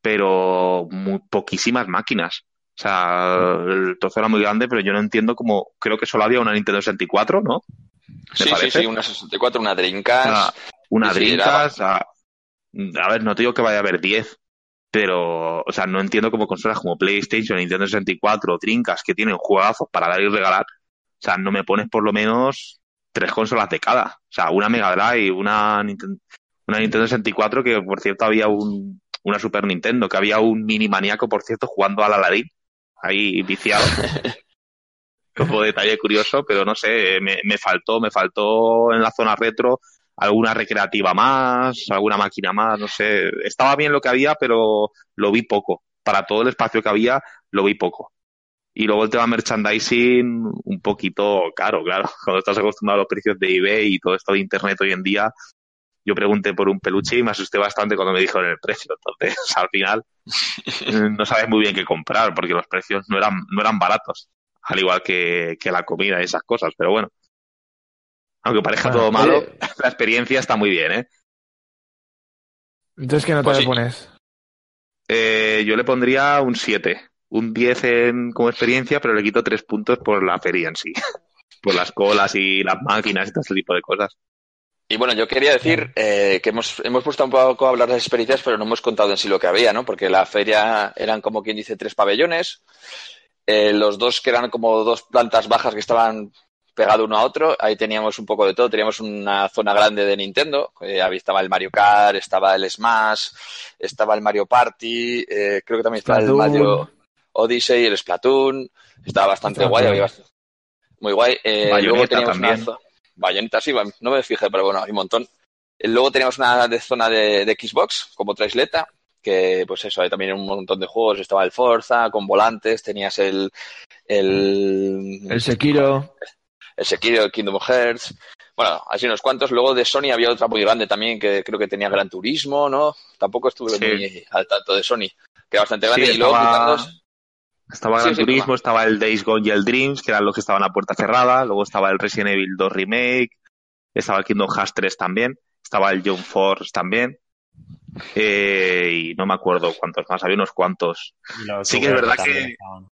pero muy poquísimas máquinas. O sea, el trozo era muy grande, pero yo no entiendo cómo. Creo que solo había una Nintendo 64, ¿no? Sí, sí, sí, una 64, una Dreamcast. Una Dreamcast. A, a ver, no te digo que vaya a haber 10, pero, o sea, no entiendo cómo consolas como PlayStation, Nintendo 64 o Dreamcast que tienen juegazos para dar y regalar. O sea, no me pones por lo menos tres consolas de cada. O sea, una Mega Drive, una Nintendo, una Nintendo 64 que, por cierto, había un, una Super Nintendo, que había un mini maníaco, por cierto, jugando al Aladdin. Ahí viciado. Como detalle curioso, pero no sé, me, me faltó, me faltó en la zona retro alguna recreativa más, alguna máquina más, no sé. Estaba bien lo que había, pero lo vi poco. Para todo el espacio que había, lo vi poco. Y luego el tema merchandising, un poquito caro, claro. Cuando estás acostumbrado a los precios de eBay y todo esto de Internet hoy en día, yo pregunté por un peluche y me asusté bastante cuando me dijeron el precio. Entonces, al final, no sabes muy bien qué comprar porque los precios no eran, no eran baratos. Al igual que, que la comida y esas cosas, pero bueno. Aunque parezca Bueno, todo malo, oye, la experiencia está muy bien, ¿eh? Entonces, ¿qué nota Pues le sí. pones? Eh, yo le pondría un 7. Un 10 en, como experiencia, pero le quito 3 puntos por la feria en sí. por las colas y las máquinas y todo ese tipo de cosas. Y bueno, yo quería decir eh, que hemos, hemos puesto un poco a hablar de las experiencias, pero no hemos contado en sí lo que había, ¿no? Porque la feria eran como quien dice tres pabellones, eh, los dos que eran como dos plantas bajas que estaban pegados uno a otro, ahí teníamos un poco de todo, teníamos una zona grande de Nintendo, eh, ahí estaba el Mario Kart, estaba el Smash, estaba el Mario Party, eh, creo que también estaba el. Mario Odyssey, el Splatoon, estaba bastante guay, había bast- muy guay. Eh, luego teníamos también. una sí, no me fijé, pero bueno, hay un montón. Eh, Luego teníamos una de zona de, de Xbox, como otra isleta, que pues eso, hay también un montón de juegos. Estaba el Forza, con volantes, tenías el... El, El Sekiro. el Sekiro, el Kingdom Hearts. Bueno, así unos cuantos. Luego de Sony había otra muy grande también, que creo que tenía Gran Turismo, ¿no? Tampoco estuve Sí. muy al tanto de Sony, que era bastante grande. Sí, y luego estaba- Estaba Gran sí, Turismo, toma. estaba el Days Gone y el Dreams, que eran los que estaban a puerta cerrada. Luego estaba el Resident Evil 2 Remake. Estaba el Kingdom Hearts 3 también. Estaba el John Force también. Eh, y no me acuerdo cuántos más, había unos cuantos. Sí que es verdad que- estaban.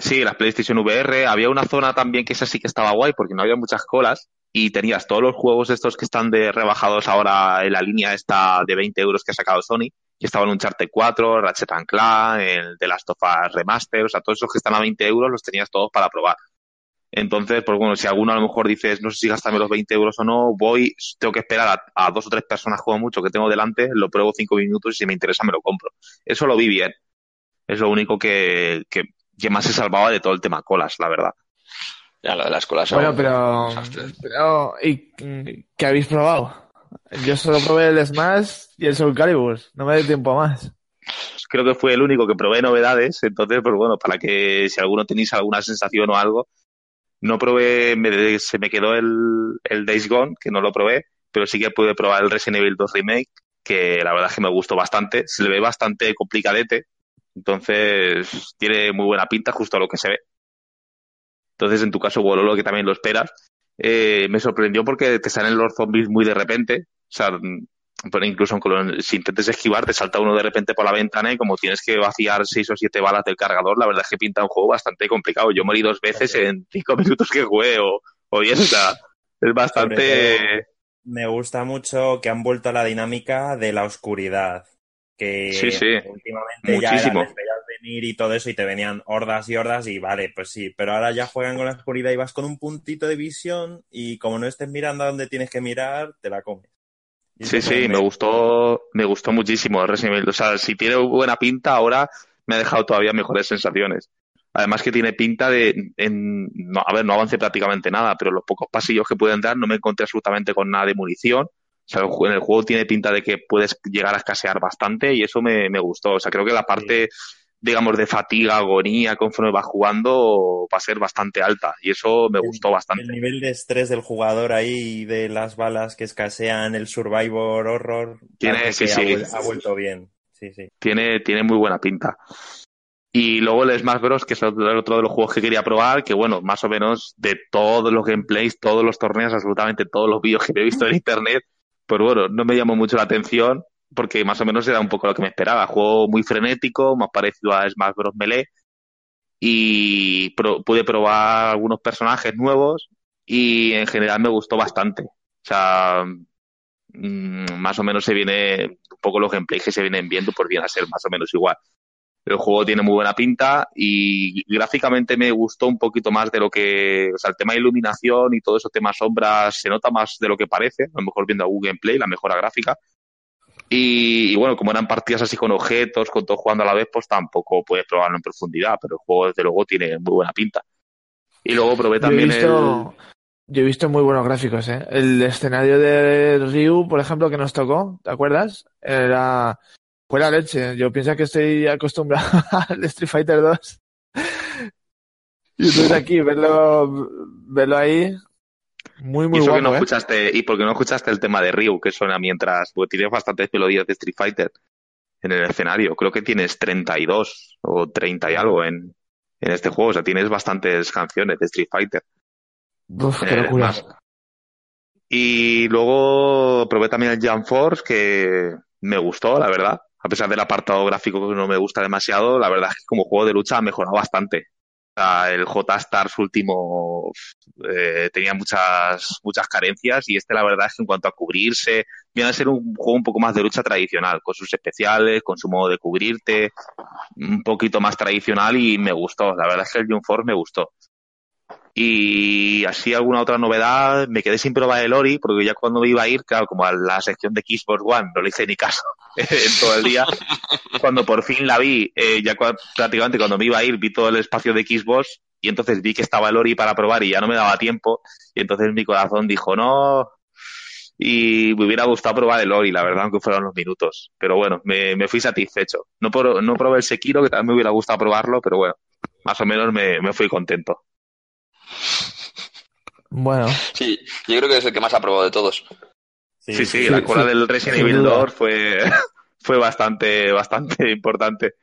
Sí, las PlayStation VR. Había una zona también que esa sí que estaba guay porque no había muchas colas y tenías todos los juegos estos que están de rebajados ahora en la línea esta de 20 euros que ha sacado Sony. Que estaban Uncharted 4, Ratchet and Clank, el The Last of Us Remaster, o sea, todos esos que están a 20 euros los tenías todos para probar. Entonces, pues bueno, si alguno a lo mejor dices, no sé si gastarme los 20 euros o no, voy, tengo que esperar a, a dos o tres personas como mucho que tengo delante, lo pruebo cinco minutos y si me interesa me lo compro. Eso lo vi bien. Es lo único que, que, que más se salvaba de todo el tema colas, la verdad. Ya lo de la escuela son Bueno, pero, pero ¿y qué habéis probado? Yo solo probé el Smash y el Soul Calibur. No me dio tiempo a más. Creo que fue el único que probé novedades, entonces, pues bueno, para que si alguno tenéis alguna sensación o algo, no probé, me- se me quedó el, el Days Gone, que no lo probé, pero sí que pude probar el Resident Evil 2 Remake, que la verdad es que me gustó bastante, se le ve bastante complicadete, entonces tiene muy buena pinta justo a lo que se ve. Entonces, en tu caso, Wololo, que también lo esperas, eh, me sorprendió porque te salen los zombies muy de repente. O sea, pero incluso aunque lo- si intentes esquivar, te salta uno de repente por la ventana y como tienes que vaciar seis o siete balas del cargador, la verdad es que pinta un juego bastante complicado. Yo morí dos veces en cinco minutos que jugué o, o o sea, es bastante... Me gusta mucho que han vuelto a la dinámica de la oscuridad. Que Sí, sí. últimamente ya Muchísimo. te veías venir y todo eso y te venían hordas y hordas y vale, pues sí, pero ahora ya juegan con la oscuridad y vas con un puntito de visión y como no estés mirando a donde tienes que mirar, te la comes. Y Sí, sí, me gustó, me gustó muchísimo el Resident Evil. O sea, si tiene buena pinta, ahora me ha dejado todavía mejores sensaciones. Además que tiene pinta de, en, no, a ver, no avance prácticamente nada, pero los pocos pasillos que pueden dar no me encontré absolutamente con nada de munición. O sea, en el juego tiene pinta de que puedes llegar a escasear bastante y eso me, me gustó. O sea, creo que la parte, digamos, de fatiga, agonía, conforme vas jugando, va a ser bastante alta y eso me El- gustó bastante. El nivel de estrés del jugador ahí, de las balas que escasean, el survivor horror, Tiene- sí, sí. Ha, vuel- ha vuelto bien. Sí, sí. tiene, tiene muy buena pinta. Y luego el Smash Bros, que es otro otro de los juegos que quería probar, que bueno, más o menos de todos los gameplays, todos los torneos, absolutamente todos los vídeos que he visto en internet, pues bueno, no me llamó mucho la atención, porque más o menos era un poco lo que me esperaba. Juego muy frenético, más parecido a Smash Bros Melee, y pro- pude probar algunos personajes nuevos, y en general me gustó bastante. O sea, mm, más o menos se viene, un poco los gameplays que se vienen viendo, pues viene a ser más o menos igual. El juego tiene muy buena pinta y gráficamente me gustó un poquito más de lo que, o sea, el tema de iluminación y todo eso, tema sombras, se nota más de lo que parece, a lo mejor viendo algún gameplay, la mejora gráfica. Y, y bueno, como eran partidas así con objetos, con todo jugando a la vez, pues tampoco puedes probarlo en profundidad, pero el juego desde luego tiene muy buena pinta. Y luego probé Yo he también visto, yo he visto muy buenos gráficos, ¿eh? El escenario de Ryu, por ejemplo, que nos tocó, ¿te acuerdas? Era, fue la leche. Yo pienso que estoy acostumbrado al Street Fighter 2. Y entonces aquí, verlo, verlo ahí, muy, Y muy eso que no guapo, ¿eh? escuchaste, y porque no escuchaste el tema de Ryu, que suena mientras, porque tienes bastantes melodías de Street Fighter en el escenario. Creo que tienes 32 o 30 y algo en, en este juego. O sea, tienes bastantes canciones de Street Fighter. Uf, qué Eh, locura. Y luego probé también el Jump Force, que me gustó, la verdad. A pesar del apartado gráfico que no me gusta demasiado, la verdad es que como juego de lucha ha mejorado bastante. O sea, el J-Stars último eh, tenía muchas, muchas carencias y este la verdad es que en cuanto a cubrirse, viene a ser un juego un poco más de lucha tradicional, con sus especiales, con su modo de cubrirte, un poquito más tradicional y me gustó. La verdad es que el Jump Force me gustó. Y así alguna otra novedad, me quedé sin probar el Ori, porque ya cuando me iba a ir, claro, como a la sección de Xbox One, no le hice ni caso en todo el día. Cuando por fin la vi, eh, ya prácticamente cuando me iba a ir, vi todo el espacio de Xbox y entonces vi que estaba el Ori para probar y ya no me daba tiempo. Y entonces mi corazón dijo, no. Y me hubiera gustado probar el Ori, la verdad, aunque fueran unos minutos. Pero bueno, me, me fui satisfecho. No, por- no probé el Sekiro, que también me hubiera gustado probarlo, pero bueno, más o menos me, me fui contento. Bueno, Sí, yo creo que es el que más ha probado de todos. Sí, sí, la cola del Resident Evil duda. 2 fue, fue bastante, bastante importante.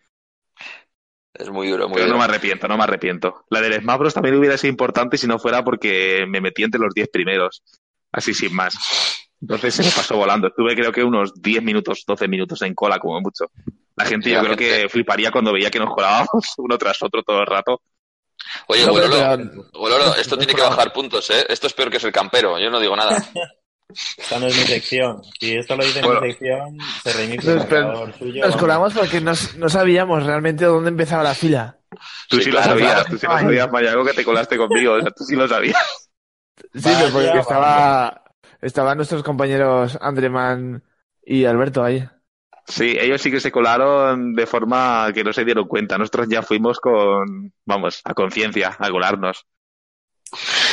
Es muy duro, muy Pero no duro. me arrepiento, no me arrepiento. La del Smash Bros también hubiera sido importante si no fuera porque me metí entre los 10 primeros. Así sin más. Entonces se me pasó volando. Estuve creo que unos 10 minutos, 12 minutos en cola como mucho. La gente Sí, yo la creo gente- que fliparía cuando veía que nos colábamos uno tras otro todo el rato. Oye, No, Gololo, Gololo, esto tiene que bajar puntos, ¿eh? Esto es peor que ser campero, yo no digo nada. Esta no es mi sección. Si esto lo dice Bueno. mi sección, se reinicia el Nos- nos colamos porque no, no sabíamos realmente dónde empezaba la fila. Tú sí, Sí, lo sabías, claro. tú sí lo sabías, Mayago, que te colaste conmigo. O sea, tú sí lo sabías. Sí, Vaya, pero porque estaba, estaban nuestros compañeros Andreman y Alberto ahí. Sí, ellos sí que se colaron de forma que no se dieron cuenta. Nosotros ya fuimos con, vamos, a conciencia, a colarnos.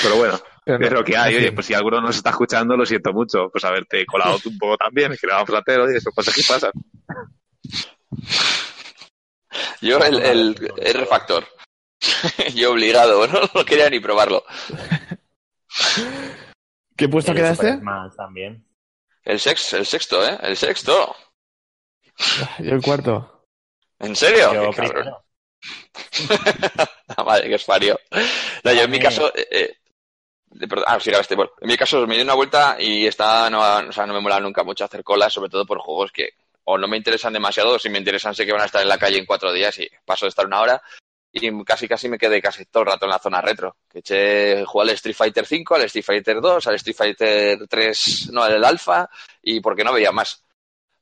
Pero bueno, Pero es lo que hay. Oye, pues si alguno nos está escuchando, lo siento mucho. Pues haberte colado tú un poco también, que le vamos platero y eso cosas que pasan. Yo el, el, el refactor. Yo obligado, ¿no? no quería ni probarlo. ¿Qué puesto quedaste? También. El, sex, el sexto, ¿eh? El sexto. Yo el cuarto. ¿En serio? Yo Qué cabrón. primero. Ah, Vale, que es fario. No, yo en mi Dame. caso... eh, eh, de- perdón, ah, sí, era este. Bueno, en mi caso me di una vuelta y está, no, o sea, no me mola nunca mucho hacer colas, sobre todo por juegos que o no me interesan demasiado o si me interesan sé que van a estar en la calle en cuatro días y paso de estar una hora y casi casi me quedé casi todo el rato en la zona retro. Que eché, jugué al Street Fighter 5, al Street Fighter 2, al Street Fighter 3, no, al Alpha y porque no veía más.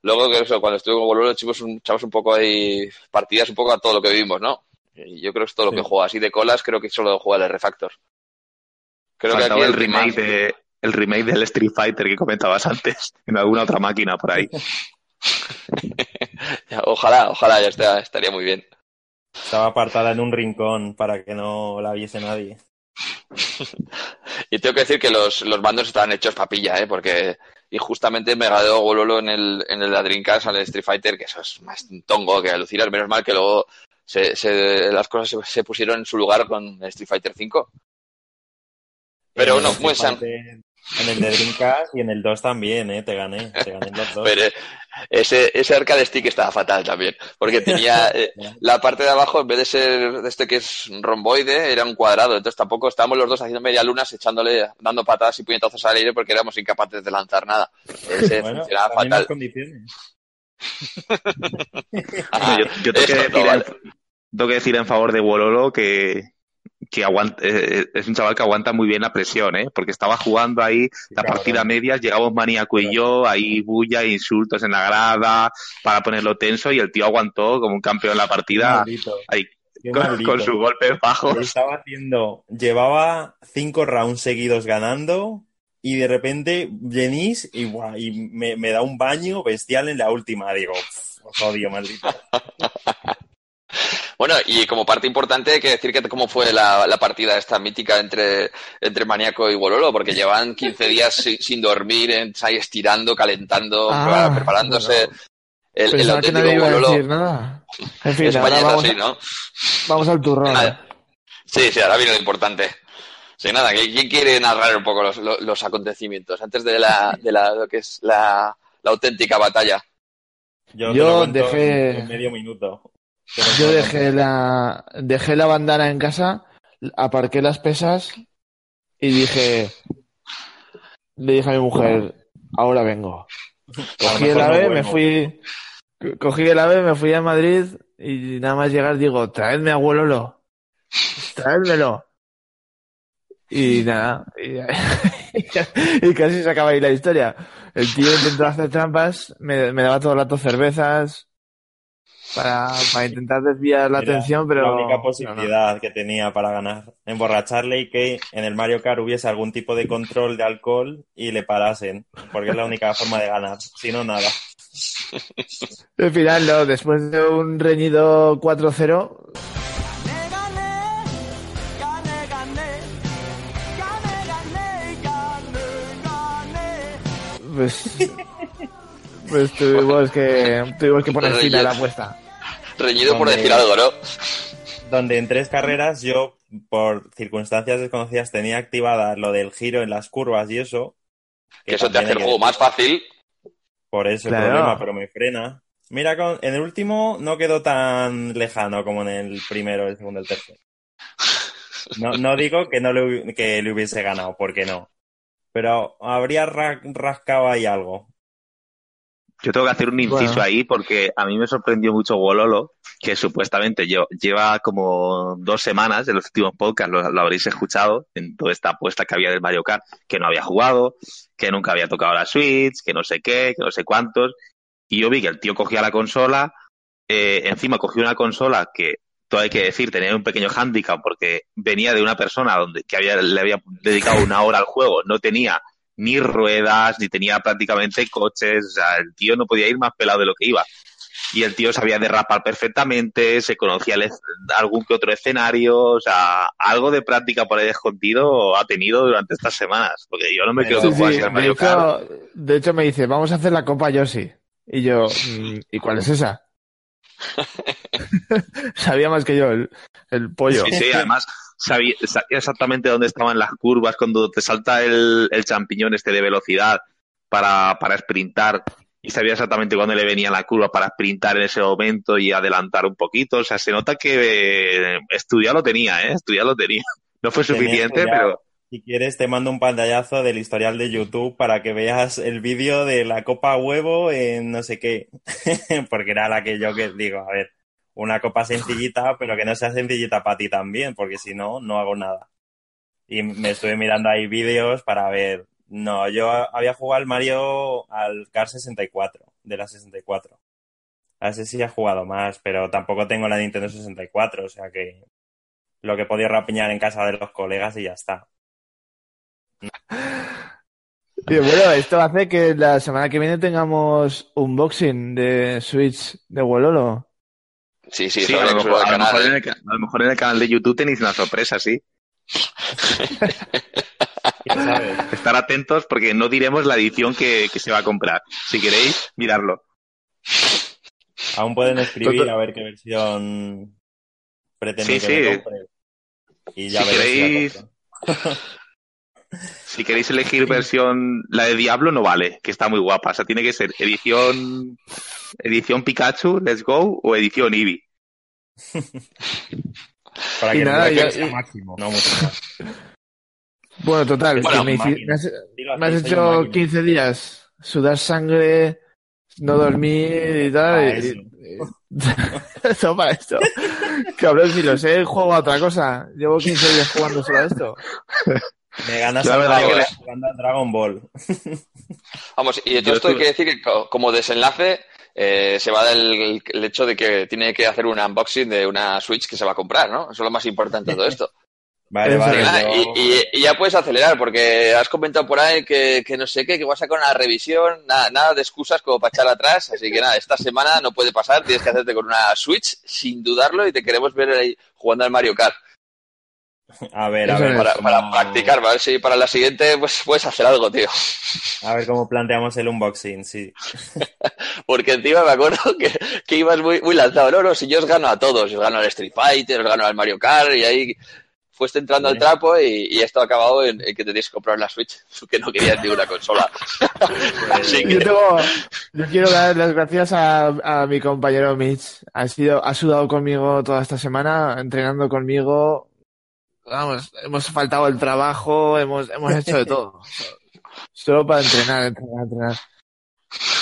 Luego, que eso, cuando estuve con Bololo, echamos un, echamos un poco ahí partidas un poco a todo lo que vivimos, ¿no? Y yo creo que es todo lo que juego así de colas, creo que solo juego el Refactor. Creo que aquí el más- remake, de, el remake del Street Fighter que comentabas antes, en alguna otra máquina por ahí. Ojalá, ojalá, ya está, estaría muy bien. Estaba apartada en un rincón para que no la viese nadie. Y tengo que decir que los, los bandos estaban hechos papilla, ¿eh? Porque injustamente me ganó Gololo en el, en el Dreamcast al Street Fighter, que eso es más tongo que alucinar. Menos mal que luego se, se- las cosas se, se pusieron en su lugar con Street Fighter 5. Pero no, muy. Fighter- En el de Dreamcast y en el 2 también, ¿eh? Te gané. Te gané en los dos. Pero ese, ese arcade stick estaba fatal también, porque tenía eh, la parte de abajo, en vez de ser de este que es romboide, era un cuadrado. Entonces tampoco estábamos los dos haciendo media lunas, echándole, dando patadas y puñetazos al aire porque éramos incapaces de lanzar nada. Ese Bueno, funcionaba las mismas fatal. condiciones. Ah, yo, yo tengo, que eso, decir no, vale. en, tengo que decir en favor de Wololo que, que aguanta, eh, es un chaval que aguanta muy bien la presión, ¿eh? porque estaba jugando ahí la partida media, llegamos maníaco y yo, ahí bulla, insultos en la grada, para ponerlo tenso, y el tío aguantó como un campeón la partida ahí, con, con sus golpes bajos. Estaba haciendo, llevaba cinco rounds seguidos ganando y de repente venís y, guau, y me, me da un baño bestial en la última. Digo, "Pff, os odio, maldito. Bueno, y como parte importante hay que decir que cómo fue la, la partida esta mítica entre, entre Maníaco y Bololo, porque llevan 15 días sin, sin dormir, ahí estirando, calentando, Ah, preparándose. bueno. el, el Pensaba que auténtico nadie iba a Bololo. decir nada. En fin, España ahora es vamos, así, ¿no? vamos al turrón. Nada. Sí, sí, ahora viene lo importante. Sí, nada, ¿qui- ¿quién quiere narrar un poco los, los, los acontecimientos antes de la, de la, lo que es la, la auténtica batalla? Yo, Yo te lo cuento dejé- en medio minuto. Yo dejé la, dejé la bandana en casa, aparqué las pesas y dije, le dije a mi mujer, ahora vengo. Cogí el no ave, me fui, cogí el ave, me fui a Madrid y nada más llegar digo, traedme a Abuelolo, traédmelo. Y nada, y, y casi se acaba ahí la historia. El tío intentó hacer trampas, me, me daba todo el rato cervezas para, para intentar desviar la Era atención, pero... La única no. posibilidad que tenía para ganar, emborracharle y que en el Mario Kart hubiese algún tipo de control de alcohol y le parasen, porque es la única forma de ganar, si no, nada. Al final, no, después de un reñido 4-0, pues, pues tuvimos que, tuvimos que poner fin a la apuesta. Reñido por decir algo, ¿no? Donde en tres carreras yo, por circunstancias desconocidas, tenía activada lo del giro en las curvas y eso. Que eso te hace el juego que más fácil. Por eso Claro. el problema, pero me frena. Mira, con, en el último no quedó tan lejano como en el primero, el segundo, el tercero. No, no digo que no le, que le hubiese ganado, porque no. Pero habría ra- rascado ahí algo. Yo tengo que hacer un inciso Bueno. ahí porque a mí me sorprendió mucho Wololo, que supuestamente yo, lleva como dos semanas en los últimos podcasts, lo, lo habréis escuchado, en toda esta apuesta que había del Mario Kart, que no había jugado, que nunca había tocado la Switch, que no sé qué, que no sé cuántos. Y yo vi que el tío cogía la consola, eh, encima cogió una consola que, todo hay que decir, tenía un pequeño hándicap porque venía de una persona donde, que había, le había dedicado una hora al juego, no tenía ni ruedas, ni tenía prácticamente coches, o sea, el tío no podía ir más pelado de lo que iba. y el tío sabía derrapar perfectamente, se conocía el- algún que otro escenario, o sea, algo de práctica por ahí escondido ha tenido durante estas semanas, porque yo no me quedo Sí, con sí, de Mario Kart. hecho, de hecho me dice, vamos a hacer la Copa Yoshi. Y yo, mm, ¿y cuál es esa? Sabía más que yo el, el pollo. Sí, sí, además sabía, sabía exactamente dónde estaban las curvas cuando te salta el, el champiñón este de velocidad para, para sprintar y sabía exactamente cuándo le venía la curva para sprintar en ese momento y adelantar un poquito. O sea, se nota que eh, estudiado lo tenía, ¿eh? Estudiado lo tenía. No fue Tenía suficiente, estudiado. pero Si quieres, te mando un pantallazo del historial de YouTube para que veas el vídeo de la copa huevo en no sé qué. porque era la que yo que digo, a ver, una copa sencillita, pero que no sea sencillita para ti también, porque si no, no hago nada. Y me estuve mirando ahí vídeos para ver. No, yo había jugado al Mario al Car 64, de la 64. A ese sí he jugado más, pero tampoco tengo la Nintendo 64, o sea que lo que podido rapiñar en casa de los colegas y ya está. Y bueno, esto hace que la semana que viene tengamos unboxing de Switch de Wololo. Sí, sí, sí, a, lo mejor, a, lo en ¿eh? el, ca- a lo mejor en el canal de YouTube tenéis una sorpresa, sí. Estar atentos porque no diremos la edición que, que se va a comprar. Si queréis, mirarlo. Aún pueden escribir a ver qué versión pretenden Sí, que me sí. compre. Y ya Si veréis si la queréis-. Si queréis elegir versión, la de Diablo no vale, que está muy guapa. O sea, tiene que ser edición, edición Pikachu, Let's Go, o edición Eevee. Para Y que nada, máximo, no mucho más. Bueno, total, Bueno, que me, hici- máquina. me has, me hecho máquina. 15 días sudar sangre, no dormir y tal. Para y- eso. para esto. Cabrón, si lo sé, juego a otra cosa. Llevo 15 días jugando solo a esto. Me ganas La a jugando a Dragon Ball. Vamos, y de Yo todo esto hay que decir que co- como desenlace eh, se va del el hecho de que tiene que hacer un unboxing de una Switch que se va a comprar, ¿no? Eso es lo más importante de todo esto. Vale, vale. Ah, yo- y, y- y ya puedes acelerar, porque has comentado por ahí que, que no sé qué, que vas a sacar una revisión, nada, nada de excusas como para echar atrás, así que nada, esta semana no puede pasar, tienes que hacerte con una Switch sin dudarlo y te queremos ver ahí jugando al Mario Kart A ver, a ver. para, practicar, a ver si para la siguiente pues puedes hacer algo, tío. A ver cómo planteamos el unboxing, sí. Porque encima me acuerdo que, que ibas muy, muy lanzado. No, no, si yo os gano a todos, os gano al Street Fighter, os gano al Mario Kart, y ahí fuiste entrando al trapo y, y esto ha acabado en, en que te tienes que comprar la Switch, que no querías ni una consola. Así Yo que, tengo, yo quiero dar las gracias a, a mi compañero Mitch. Ha sido, ha sudado conmigo toda esta semana, entrenando conmigo. Vamos, hemos faltado el trabajo, hemos, hemos hecho de todo. Solo para entrenar, entrenar, entrenar.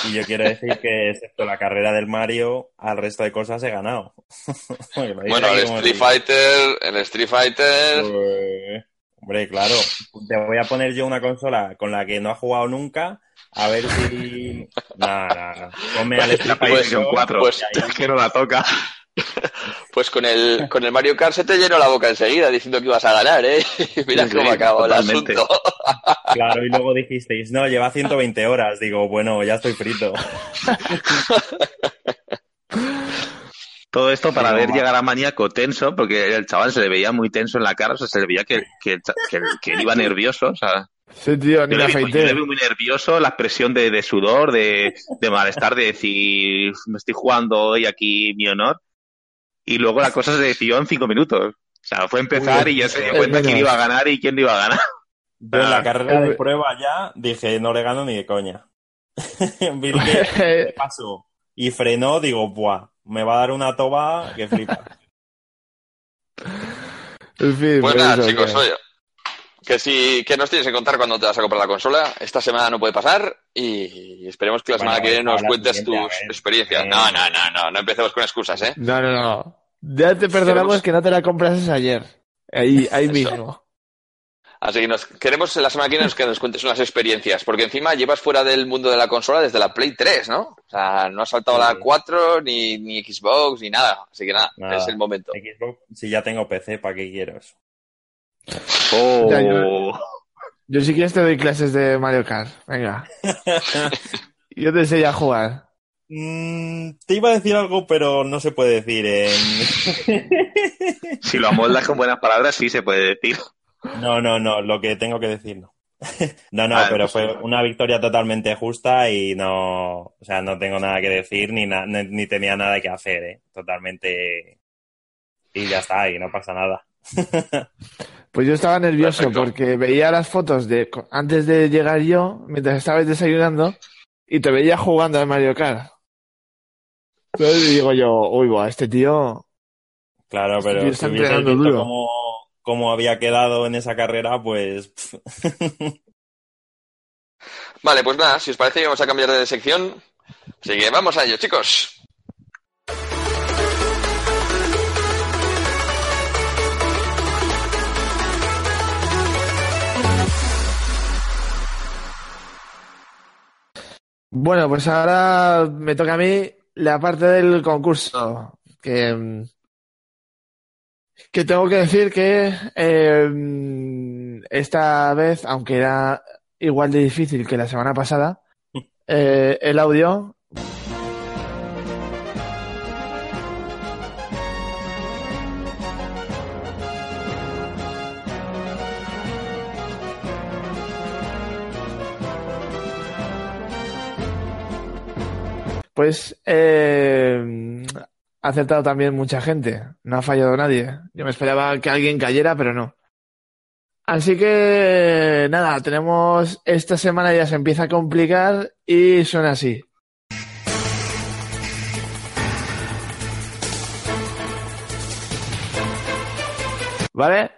Y yo quiero decir que, excepto la carrera del Mario, al resto de cosas he ganado. Bueno, el Street Fighter, el Street Fighter, Pues, hombre, claro. Te voy a poner yo una consola con la que no ha jugado nunca. A ver si. No, no, no. Ponme al Street Fighter 4, pues- y ahí- que no la toca. pues con el, con el Mario Kart se te llenó la boca enseguida diciendo que ibas a ganar, ¿eh? Y Mira Sí, cómo sí, acabó el asunto. Claro, y luego dijisteis, no, lleva 120 horas. Digo, bueno, ya estoy frito. Todo esto para ver llegar a Maníaco tenso, porque el chaval se le veía muy tenso en la cara, o sea, se le veía que, que, que, que él iba nervioso, o sea, Sí, tío, ni yo le, vi, yo le afeité. vi muy nervioso, la expresión de, de sudor, de, de malestar, de decir, me estoy jugando hoy aquí mi honor, y luego la cosa se decidió en cinco minutos. O sea, fue empezar Uy, y ya se dio cuenta quién iba a ganar y quién no iba a ganar. Yo en la Ah, carrera de prueba ya dije, no le gano ni de coña. Vi que ¿qué pasó? Y frenó, digo, buah, me va a dar una toba que flipa. En fin, Pues nada, chicos, oye. Que si que nos tienes que contar cuando te vas a comprar la consola. Esta semana no puede pasar y esperemos que la Bueno, semana que viene nos cuentes tus experiencias. Eh. No, no, no, no, no empecemos con excusas, ¿eh? No, no, no. Ya te perdonamos Queremos- que no te la comprases ayer. Ahí, ahí mismo. Así que nos queremos la semana que viene que nos cuentes unas experiencias, porque encima llevas fuera del mundo de la consola desde la Play 3, ¿no? O sea, no has saltado a Sí. la 4, ni, ni Xbox, ni nada. Así que nada, Nada. es el momento. Xbox, si ya tengo PC, ¿para qué quiero eso? Oh. Ya, yo- Yo si quieres te doy clases de Mario Kart. Venga. Yo te enseño a jugar. Mm, te iba a decir algo, pero no se puede decir. En... Si lo amoldas con buenas palabras, sí se puede decir. No, no, no, lo que tengo que decir no. No, no, Vale, pero pues- fue una victoria totalmente justa y no, o sea, no tengo nada que decir ni, na- ni, ni tenía nada que hacer, ¿eh? Totalmente. Y ya está, y no pasa nada. Pues yo estaba nervioso Perfecto. porque veía las fotos de antes de llegar yo, mientras estabais desayunando, y te veía jugando al Mario Kart. Entonces digo yo, uy, buah, este tío. Claro, Este pero tío si está hubieses entrenando visto duro. cómo, cómo había quedado en esa carrera, pues. Vale, pues nada, si os parece vamos a cambiar de sección. Así que vamos a ello, chicos. Bueno, pues ahora me toca a mí la parte del concurso. Que, mm, que tengo que decir que eh, esta vez, aunque era igual de difícil que la semana pasada, eh, el audio Pues eh, ha acertado también mucha gente. No ha fallado nadie. Yo me esperaba que alguien cayera, pero no. Así que nada, tenemos esta semana ya se empieza a complicar y suena así. ¿Vale?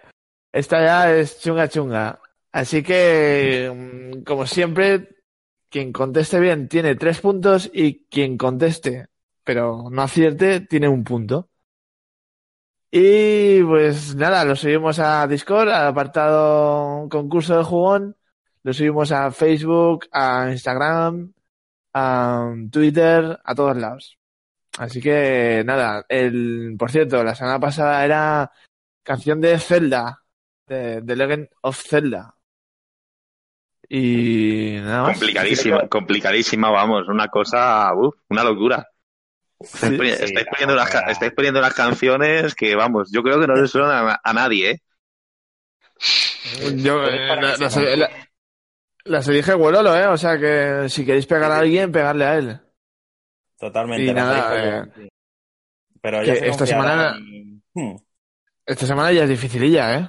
Esta ya es chunga chunga. Así que, mm, como siempre, quien conteste bien tiene tres puntos y quien conteste, pero no acierte, tiene un punto. Y pues nada, lo subimos a Discord, al apartado concurso del jugón, lo subimos a Facebook, a Instagram, a Twitter, a todos lados. Así que nada, el, por cierto, la semana pasada era canción de Zelda, de The Legend of Zelda. Y nada más. Complicadísima, complicadísima, vamos, una cosa, uf, una locura. Estáis, Sí, poni- sí, estáis poniendo unas, poniendo unas canciones que, vamos, yo creo que no le suenan a, a nadie, ¿eh? Yo, eh, la- las, la- las elige Guerrero, ¿eh? O sea que si queréis pegar a alguien, pegarle a él. Totalmente. Y nada, yo. Pero ya se esta semana- y- Hmm. Esta semana ya es dificililla, ¿eh?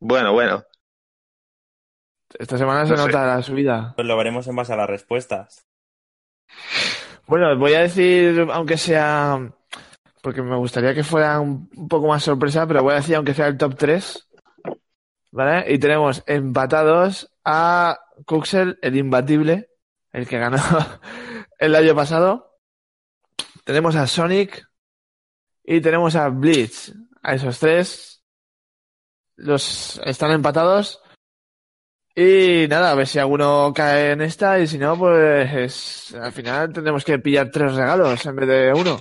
Bueno, bueno. Esta semana se No sé. nota la subida. Pues lo veremos en base a las respuestas. Bueno, voy a decir, aunque sea, porque me gustaría que fuera un, un poco más sorpresa, pero voy a decir, aunque sea el top 3, ¿vale? Y tenemos empatados a Kuxel, el imbatible, el que ganó el año pasado. Tenemos a Sonic y tenemos a Blitz. A esos tres los están empatados. Y nada, a ver si alguno cae en esta y si no, pues al final tendremos que pillar tres regalos en vez de uno.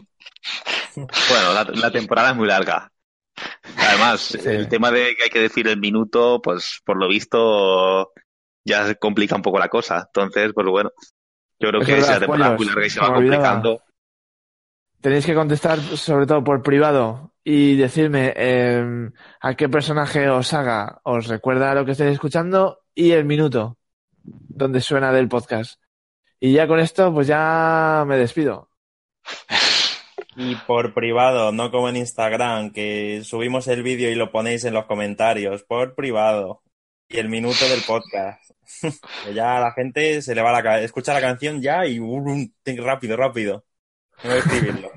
Bueno, la, la temporada es muy larga. Además, el tema de que hay que decir el minuto, pues por lo visto ya se complica un poco la cosa. Entonces, pues bueno, yo creo Es que verdad, si la temporada es muy larga y se va olvidaba. complicando, Tenéis que contestar sobre todo por privado y decirme eh, a qué personaje o saga os recuerda lo que estáis escuchando y el minuto donde suena del podcast. Y ya con esto, pues ya me despido. Y por privado, no como en Instagram, que subimos el vídeo y lo ponéis en los comentarios. Por privado. Y el minuto del podcast. ya la gente se le va la. Escucha la canción ya y uh, rápido, rápido. Que escribirlo.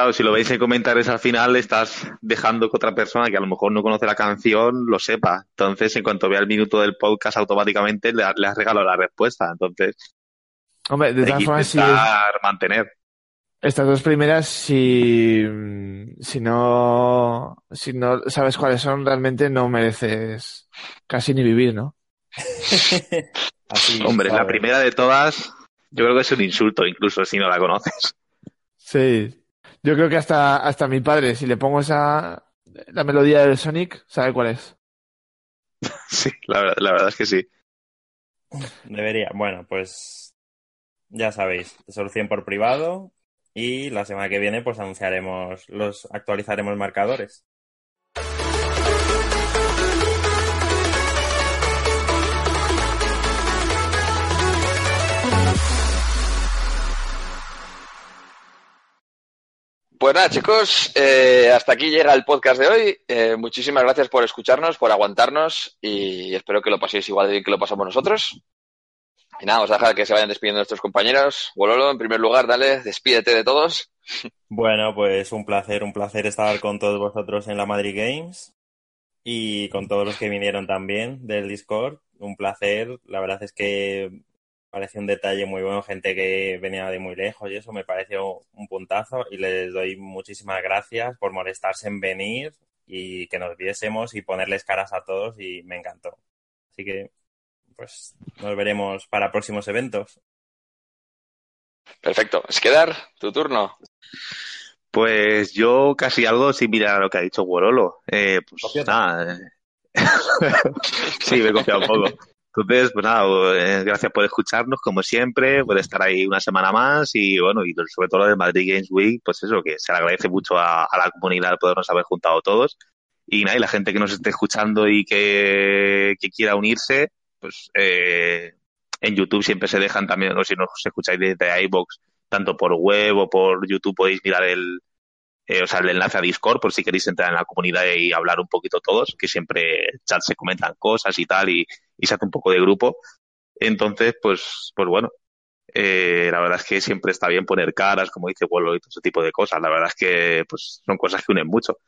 Claro, si lo veis en comentarios al final, estás dejando que otra persona que a lo mejor no conoce la canción lo sepa. Entonces, en cuanto vea el minuto del podcast, automáticamente le, le has regalado la respuesta. Entonces, Hombre, de todas formas, si mantener. estas dos primeras, si, si no, si no sabes cuáles son, realmente no mereces casi ni vivir, ¿no? Así, Hombre, la primera de todas, yo creo que es un insulto, incluso si no la conoces. Sí. Yo creo que hasta, hasta mi padre, si le pongo esa, la melodía del Sonic, sabe cuál es. Sí, la, verdad- la verdad es que sí. Debería. Bueno, pues ya sabéis, solución por privado y la semana que viene pues anunciaremos, los actualizaremos marcadores. Pues nada, chicos, eh, hasta aquí llega el podcast de hoy. Eh, muchísimas gracias por escucharnos, por aguantarnos y espero que lo paséis igual de bien que lo pasamos nosotros. Y nada, os dejar que se vayan despidiendo nuestros compañeros. Wololo, en primer lugar, dale, despídete de todos. Bueno, pues un placer, un placer estar con todos vosotros en la Madrid Games y con todos los que vinieron también del Discord. Un placer, la verdad es que pareció un detalle muy bueno, gente que venía de muy lejos y eso me pareció un puntazo y les doy muchísimas gracias por molestarse en venir y que nos viésemos y ponerles caras a todos y me encantó. Así que pues nos veremos para próximos eventos. Perfecto. Es quedar tu turno. Pues yo casi algo similar a lo que ha dicho Guarolo. Eh, pues nada. Eh. sí, me he confiado un poco. Entonces, pues nada, eh, gracias por escucharnos, como siempre, por estar ahí una semana más y bueno, y sobre todo lo de Madrid Games Week, pues eso, que se le agradece mucho a, la comunidad podernos haber juntado todos. Y nada, y la gente que nos esté escuchando y que, que quiera unirse, pues eh, en YouTube siempre se dejan también, o si nos escucháis desde iBox, tanto por web o por YouTube podéis mirar el, eh, o sea, el enlace a Discord por si queréis entrar en la comunidad y hablar un poquito todos, que siempre en chat se comentan cosas y tal y, y se hace un poco de grupo. Entonces, pues, pues bueno, eh, la verdad es que siempre está bien poner caras, como dice Pueblo y todo ese tipo de cosas. La verdad es que pues son cosas que unen mucho.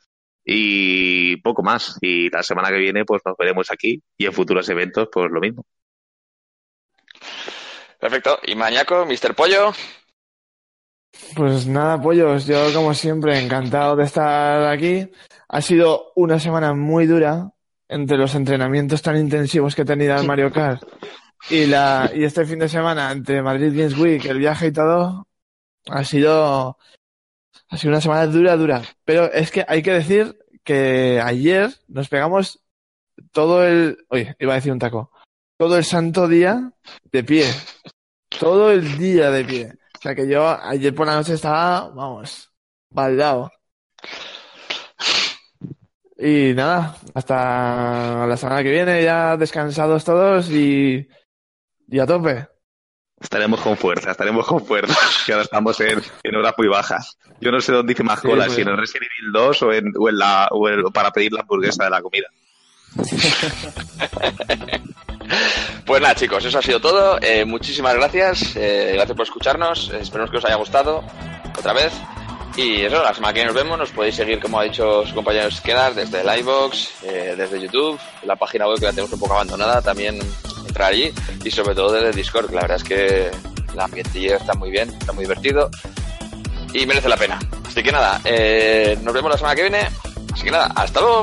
Y poco más. Y la semana que viene, pues nos veremos aquí y en futuros eventos, pues lo mismo. Perfecto. ¿Y Mañaco, Mr. Pollo? Pues nada, pollos, yo como siempre encantado de estar aquí. Ha sido una semana muy dura entre los entrenamientos tan intensivos que he tenido en Mario Kart y, la, y este fin de semana entre Madrid Games Week, el viaje y todo. Ha sido, ha sido una semana dura, dura. Pero es que hay que decir que ayer nos pegamos todo el, oye, iba a decir un taco, todo el santo día de pie. Todo el día de pie. O sea que yo ayer por la noche estaba, vamos, baldado. Y nada, hasta la semana que viene ya descansados todos y, y a tope. Estaremos con fuerza, estaremos con fuerza, que ahora estamos en, en horas muy bajas. Yo no sé dónde hice más Sí, colas, pues. si en el Resident Evil 2 o, en, o, en la, o en- para pedir la hamburguesa de la comida. Pues nada, chicos, eso ha sido todo. Eh, muchísimas gracias. Eh, gracias por escucharnos. Esperemos que os haya gustado otra vez. Y eso, la semana que nos vemos. Nos podéis seguir, como ha dicho su compañero Skedar, desde el eh, desde YouTube, la página web que la tenemos un poco abandonada, también entrar allí. Y sobre todo desde Discord, la verdad es que la ambientilla está muy bien, está muy divertido. Y merece la pena. Así que nada, nos vemos la semana que viene. Así que nada, hasta luego.